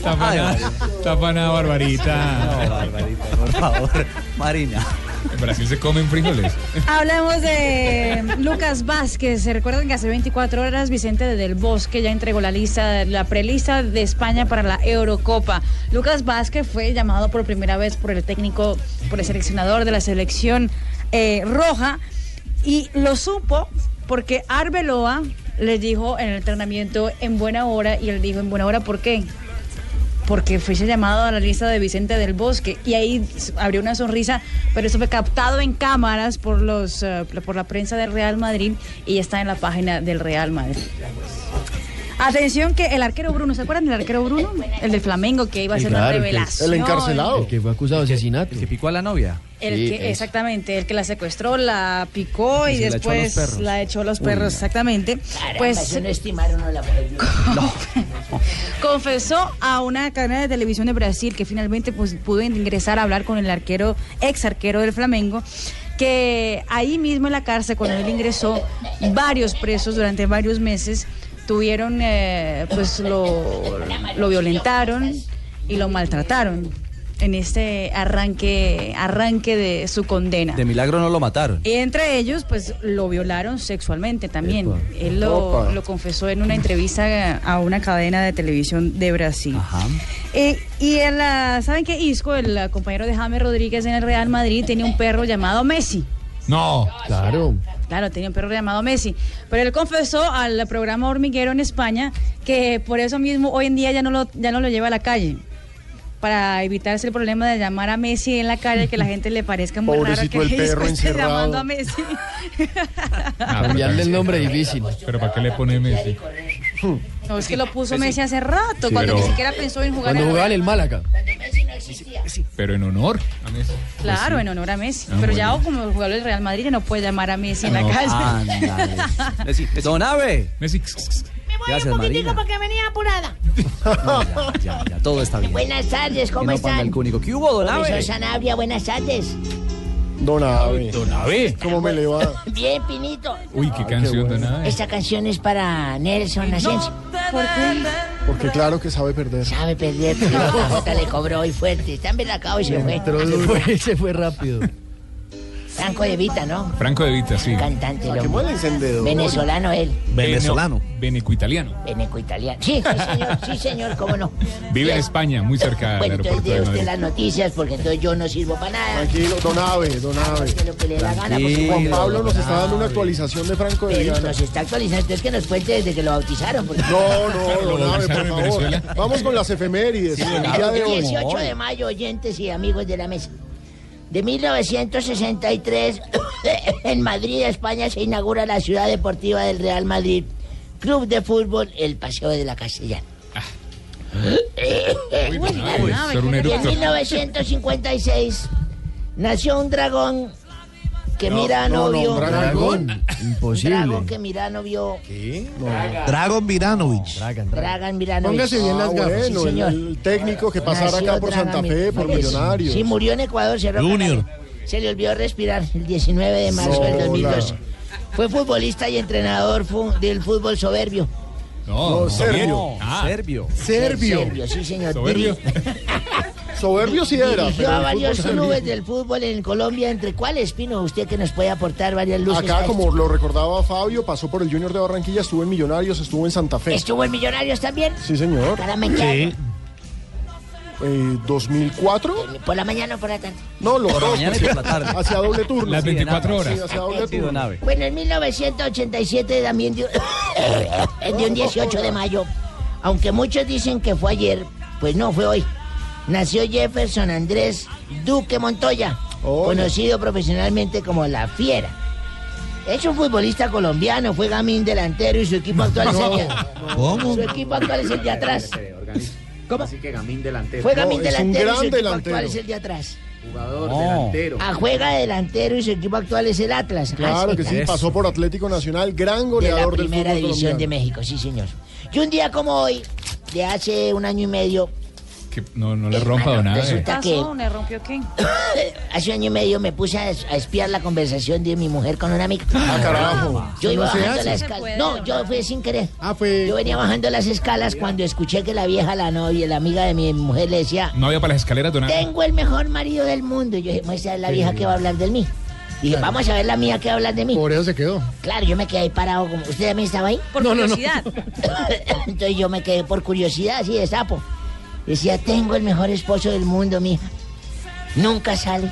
Tapaná, tapaná, Barbarita. No, Barbarita, por favor. Marina. En Brasil se comen frijoles. Hablemos de Lucas Vázquez. Se recuerdan que hace 24 horas Vicente de Del Bosque ya entregó la lista, la prelista de España para la Eurocopa. Lucas Vázquez fue llamado por primera vez por el técnico, por el seleccionador de la selección eh, roja y lo supo porque Arbeloa le dijo en el entrenamiento en buena hora y él dijo en buena hora ¿por qué? Porque fuese llamado a la lista de Vicente del Bosque y ahí abrió una sonrisa, pero eso fue captado en cámaras por los eh, por la prensa del Real Madrid y está en la página del Real Madrid. Atención que el arquero Bruno, ¿se acuerdan del arquero Bruno? El del Flamengo que iba a ser la revelación. El que fue acusado de asesinato. El que picó a la novia. El Sí, que, exactamente, el que la secuestró, la picó y, Y se la echó a los después perros. la echó a los Uy, perros, no. exactamente. Caramba, pues eso no estimaron a la confesó a una cadena de televisión de Brasil que finalmente pues, pudo ingresar a hablar con el arquero, ex arquero del Flamengo, que ahí mismo en la cárcel, cuando él ingresó, varios presos durante varios meses tuvieron, eh, pues lo, lo violentaron y lo maltrataron en este arranque, arranque de su condena. De milagro no lo mataron. Y entre ellos, pues lo violaron sexualmente también. Epa. Él lo, lo confesó en una entrevista a una cadena de televisión de Brasil. Eh, y el, ¿saben qué? Isco, el compañero de James Rodríguez en el Real Madrid, tenía un perro llamado Messi. No. Claro. Claro, tenía un perro llamado Messi. Pero él confesó al programa Hormiguero en España que por eso mismo hoy en día ya no lo, ya no lo lleva a la calle. para evitarse el problema de llamar a Messi en la calle que la gente le parezca muy Pobrecito raro el que perro esté encerrado. llamando a Messi. Cambiarle el nombre difícil. Pero ¿para qué le pone Messi? No, es que lo puso Messi hace rato, Sí, cuando pero- ni siquiera pensó en jugar Cuando jugaba en el Málaga. Pero en honor a Messi. Claro, en honor a Messi. Ah, Pero bueno. ya como jugador del Real Madrid ya no puede llamar a Messi en la No, calle. ándale. Messi, Don Ave. Messi. Gracias, Marina. porque venía apurada. No, ya, ya, ya, todo está bien. Buenas tardes, ¿cómo están? el cúnico. ¿Qué hubo, Don Ave? Sanabria, buenas tardes. Don Ave. Don Ave. ¿Cómo me le va? Bien, Pinito. Uy, qué canción, Don Ave. Esta canción es para Nelson Asensio. ¿Por qué? Porque claro que sabe perder. Sabe perder, pero la le cobró hoy fuerte. Está embelacado y se fue. Se fue, se fue rápido. Franco de Vita, ¿no? Franco de Vita, sí. Cantante, buen encendedor. Venezolano él. Venezolano. Veneco-italiano. Veneco-italiano. Sí, sí, señor. Sí, señor, cómo no. Vive en. España, muy cerca del Bueno, entonces aeropuerto dé de usted Madrid. las noticias porque entonces yo no sirvo para nada. Tranquilo, Don Ave, Don Ave. Que lo que le da gana, Juan. Pablo nos está dando una actualización de Franco de Pero Viana. nos está actualizando, entonces que nos cuente desde que lo bautizaron. porque- No, no, ¿Lo Don Ave, por favor. Vamos con las efemérides. el día de hoy. 18 de mayo, oyentes y amigos de la mesa. De 1963, en Madrid, España, se inaugura la ciudad deportiva del Real Madrid, Club de Fútbol El Paseo de la Castellana. Uy, un Y en eructo. 1956 nació un dragón que No, mira no, no, novio. un dragón. Imposible. dragón que mira novio. Dragon Viranovich. Dragan Mirano. Póngase bien las gafas. Sí, Bueno, el, señor. el técnico que pasara Nació acá por Dragan Santa Fe, por Millonarios. Sí, murió en Ecuador, Cerro Junior. Se le olvidó respirar el 19 de marzo del Sola. 2012. Fue futbolista y entrenador fu- del fútbol soberbio. No, No, serbio. Ah, Serbio. Serbio. Serbio, sí, señor. soberbio. Soberbio sí era. Dirigió pero a el varios clubes del fútbol en Colombia, entre cuáles, Pino, usted que nos puede aportar varias luces. Acá, esto. como lo recordaba Fabio, pasó por el Junior de Barranquilla, estuvo en Millonarios, estuvo en Santa Fe. ¿Estuvo en Millonarios también? Sí, señor. Caramba, ¿en qué año? Eh, ¿2004? ¿Por la mañana o por la tarde? No, los Por la dos. mañana y por la tarde. Hacia doble turno. Las 24 horas. Sí, hacia doble Sí, turno. Bueno, en 1987 también dio, de un 18 de mayo, aunque muchos dicen que fue ayer, pues no fue hoy. Nació Jefferson Andrés Duque Montoya, conocido profesionalmente como La Fiera. Es un futbolista colombiano, fue gamín delantero y su equipo actual es el de, ¿Cómo? su equipo actual es el de atrás. ¿Cómo? Así que Gamín delantero. Fue gamín No, es un delantero y su equipo delantero. actual es el de atrás. Jugador No. delantero. Ah, juega delantero y su equipo actual es el Atlas. Claro que sí, pasó por Atlético Nacional, gran de la goleador del primera fútbol división de. México, sí señor. Y un día como hoy, de hace un año y medio, Que no, no le rompa, Ave. resulta que pasó? ¿Le rompió qué? hace un año y medio me puse a, a espiar la conversación de mi mujer con una amiga. Ah, carajo. Yo iba no bajando hace. la Se escala. puede, No, yo fui sin querer. Ah, fue. Yo venía bajando las escalas cuando escuché que la vieja, la novia, la amiga de mi mujer le decía, No había para las escaleras, Don Ave. tengo el mejor marido del mundo. Y yo dije, muestra la vieja que va a hablar de mí. Dije, vamos a ver la mía que va a hablar de mí. Por eso se quedó. Claro, yo me quedé ahí parado como... ¿Usted también estaba ahí? Por curiosidad. Entonces yo me quedé por curiosidad, así de sapo. Decía, tengo el mejor esposo del mundo, mija. Nunca sale,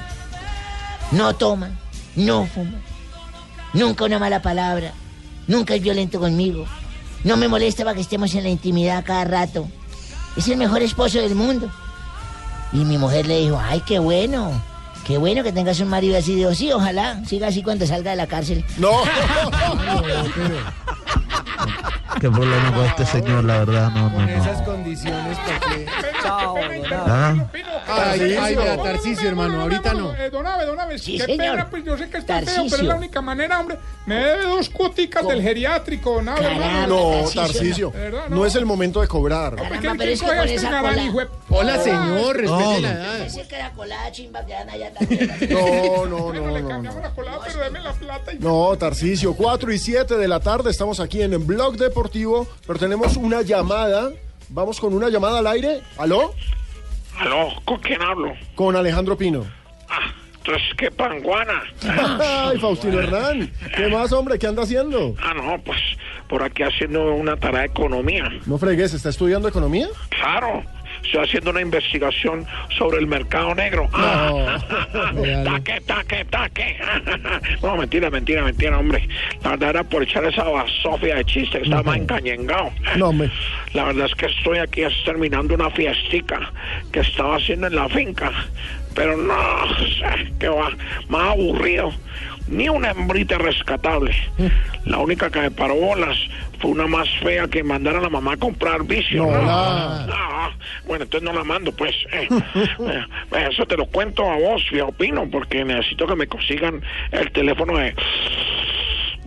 no toma, no fuma, nunca una mala palabra, nunca es violento conmigo, no me molesta para que estemos en la intimidad cada rato. Es el mejor esposo del mundo. Y mi mujer le dijo, ay, qué bueno, qué bueno que tengas un marido así. Digo, sí, ojalá, siga así cuando salga de la cárcel. No. Qué problema con este señor, la verdad. No, no, no. condiciones, porque... Chao, Don. Ah. Ay, ay, mira, Tarcisio, hermano, ahorita no. Eh, don Ave, don Ave, Sí, qué pena, pues yo sé que está feo, pero es la única manera, hombre. Me debe dos cuoticas del geriátrico, don Ave, hermano. No, verdad, no. No es el momento de cobrar. Caramba, ¿Quién- pero es que con esa este galán, cola... Hola, señor, respete No. la edad. Ese caracolada chimba que dan allá también. No, no, Bueno, no, le no. cambiamos la colada, pero deme la plata y... No, Tarcisio, 4 y 7 de la tarde, estamos aquí en el Blog Deportivo, pero tenemos una llamada. Vamos con una llamada al aire. ¿Aló? Aló, ¿con quién hablo? Con Alejandro Pino. Entonces, ¿qué panguana? Ay, Faustino Hernán. ¿Qué más, hombre? ¿Qué anda haciendo? Ah, no, pues por aquí haciendo una tarea de economía. No fregues, ¿está estudiando economía? Claro, Estoy haciendo una investigación sobre el mercado negro. Ah, taque, taque, taque. No, mentira, mentira, mentira, hombre. La verdad era por echar esa basofia de chiste que estaba más encañengado. No, hombre. La verdad es que estoy aquí terminando una fiestica que estaba haciendo en la finca. Pero no, que va, más aburrido. Ni una hembrita rescatable. La única que me paró bolas fue una más fea que mandar a la mamá a comprar vicio. No, No. Bueno, entonces no la mando, pues. Eh, eh, eso te lo cuento a vos, yo opino, porque necesito que me consigan el teléfono de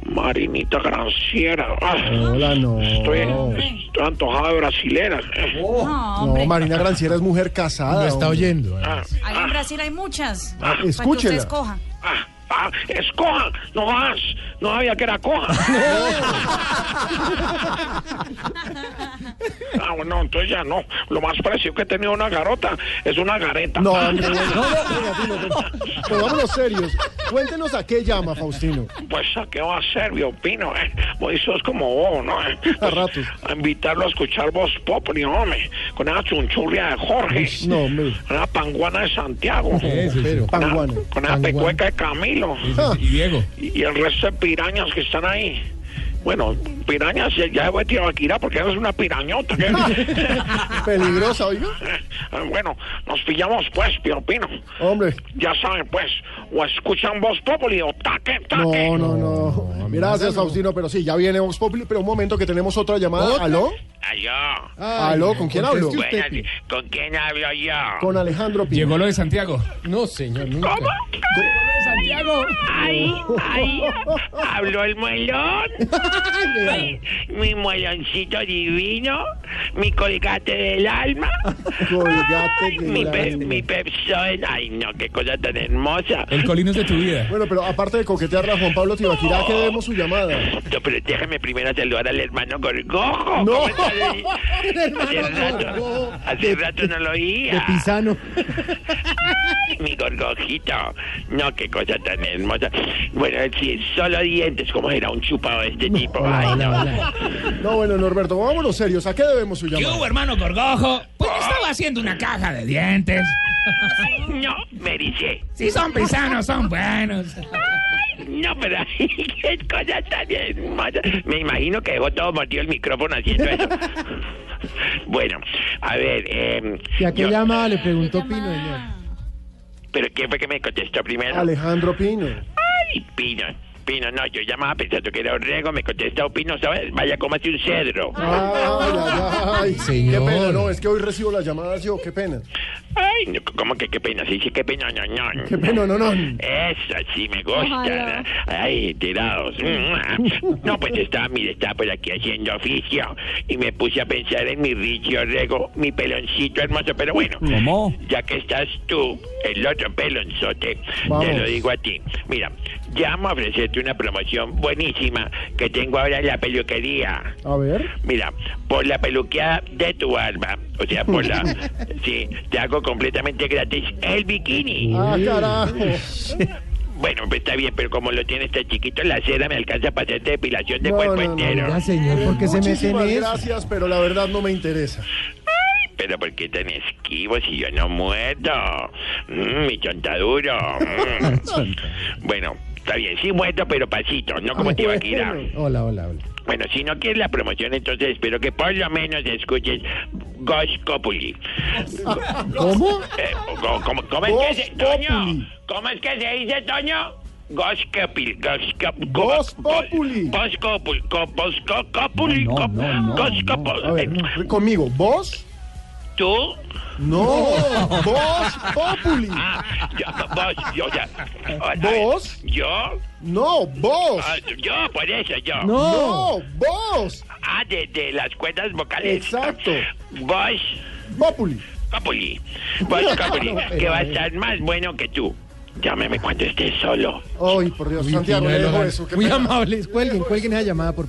Marinita Granciera. Ah, Hola, no. Estoy, estoy antojado de brasilera. Eh. No, Marina Granciera es mujer casada. Está hombre. oyendo. Ah, Ahí en Brasil hay muchas. Ah, Para que usted escoja. ah, ah, escoja, no vas, no sabía que era coja. Ah, bueno, entonces ya no. Lo más parecido que he tenido una garota es una gareta. No, hombre. Venga, Tino, pero- pero vámonos serios. Cuéntenos a qué llama, Faustino. Pues a qué va a ser, yo opino, eh. Vos sos como vos, ¿no? Eh, pues, A invitarlo a escuchar Voz Populi, hombre. Con esa chunchurria de Jorge. No, hombre. Con esa panguana de Santiago. Eso, pero. Con Panguana. Con esa pecueca de Camilo. Y Diego. Y, y el resto de pirañas que están ahí. Bueno, pirañas ya, ya voy a tirar aquí porque eres una pirañota. ¿qué? Peligrosa, oiga. Ah, bueno, nos pillamos pues, Pio Pino. Hombre. Ya saben pues, o escuchan Voz Populi o taque, taque. No, no, no. Gracias, Faustino, pero sí, ya viene Vox Populi, pero un momento que tenemos otra llamada. ¿Aló? Aló. Aló, ¿con quién hablo? Buenas, ¿Con quién hablo yo? Con Alejandro Pino. Llegó lo de Santiago. No, señor, nunca. ¿Cómo? Santiago. Ay, ay, habló el muelón. Mi mueloncito divino, mi colgate del alma. Colgate Ay, del mi, pe- alma. mi Pepsodent. Ay, no, qué cosa tan hermosa. El colino es de tu vida. Bueno, pero aparte de coquetearla a Juan Pablo Tibaquirá, que demos su llamada. No, pero déjame primero saludar al hermano Gorgojo. No. ¿Cómo estás ahí? Hace Hermano rato, Gorgojo. hace rato no lo oía. Pisano. Ay, mi gorgojito. No, qué cosa tan hermosa. Bueno, si solo dientes, como era un chupado de este tipo. Ay, no. No, bueno, Norberto, vámonos serios. ¿A qué debemos su ¿Qué llamada? hubo, hermano Gorgojo? Pues yo estaba haciendo una caja de dientes. No, me dice. Si son pisanos, son buenos. No, pero qué cosa tan hermosa. Me imagino que dejó todo mordido el micrófono haciendo eso. Bueno, a ver. Eh, ¿Y a qué yo- llamada le preguntó Pino, señor? ¿Pero quién fue que me contestó primero? Alejandro Pino. Ay, Pino. Pino, no, yo llamaba pensando que era Orrego, me contestó Pino, ¿sabes? Vaya, cómate un cedro. Ay, ay, ay. Qué pena, no, es que hoy recibo las llamadas yo, qué pena. Ay, ¿cómo que qué pena? Sí, sí, qué pena, no, no. Qué pena, no, no. Eso sí me gusta. Ojalá. Ay, tirados. No, pues estaba, mire, estaba por aquí haciendo oficio y me puse a pensar en mi Richie Orrego, mi peloncito hermoso, pero bueno. ¿Cómo? Ya que estás tú, el otro pelonzote, Vamos. te lo digo a ti. Mira, llamo a ofrecerte una promoción buenísima que tengo ahora en la peluquería. A ver. Mira, por la peluqueada de tu alma, o sea, por la... sí, te hago completamente gratis el bikini. Ah, carajo. Bueno, pues está bien, pero como lo tienes tan chiquito, la cera me alcanza para hacerte depilación de No, cuerpo no, no, entero. ya, señor, ¿por qué se mete en eso? gracias, pero la verdad no me interesa. Pero ¿por qué tan esquivo si yo no muerto? Mm, mi chontaduro. Mm. bueno, está bien, sí muerto, pero pasito, no como te iba a quitar. Hola, hola, hola. Bueno, si no quieres la promoción, entonces espero que por lo menos escuches Ghost Populi. ¿Cómo? Eh, ¿Cómo, cómo es que se, Toño? ¿Cómo es que se dice, Toño? Ghost Populi. Ghost Cop- Ghost Co- Populi. Ghost Populi. Co- Ghost Co- Populi. Co- Ghost Populi. A ver, conmigo, ¿vos? ¿Tú? No, vos Populi. Ah, yo, vos, yo, ya. ¿Vos? ¿Yo? No, vos. Ah, yo, por eso, yo. No, vos. Ah, de, de las cuerdas vocales. Exacto. Vos. Populi. Populi. Vos, Populi, que va a estar más bueno que tú. Llámeme cuando estés solo. Ay, por Dios, Santiago, le dejo eso. Muy amables. Cuelguen, cuelguen esa llamada, por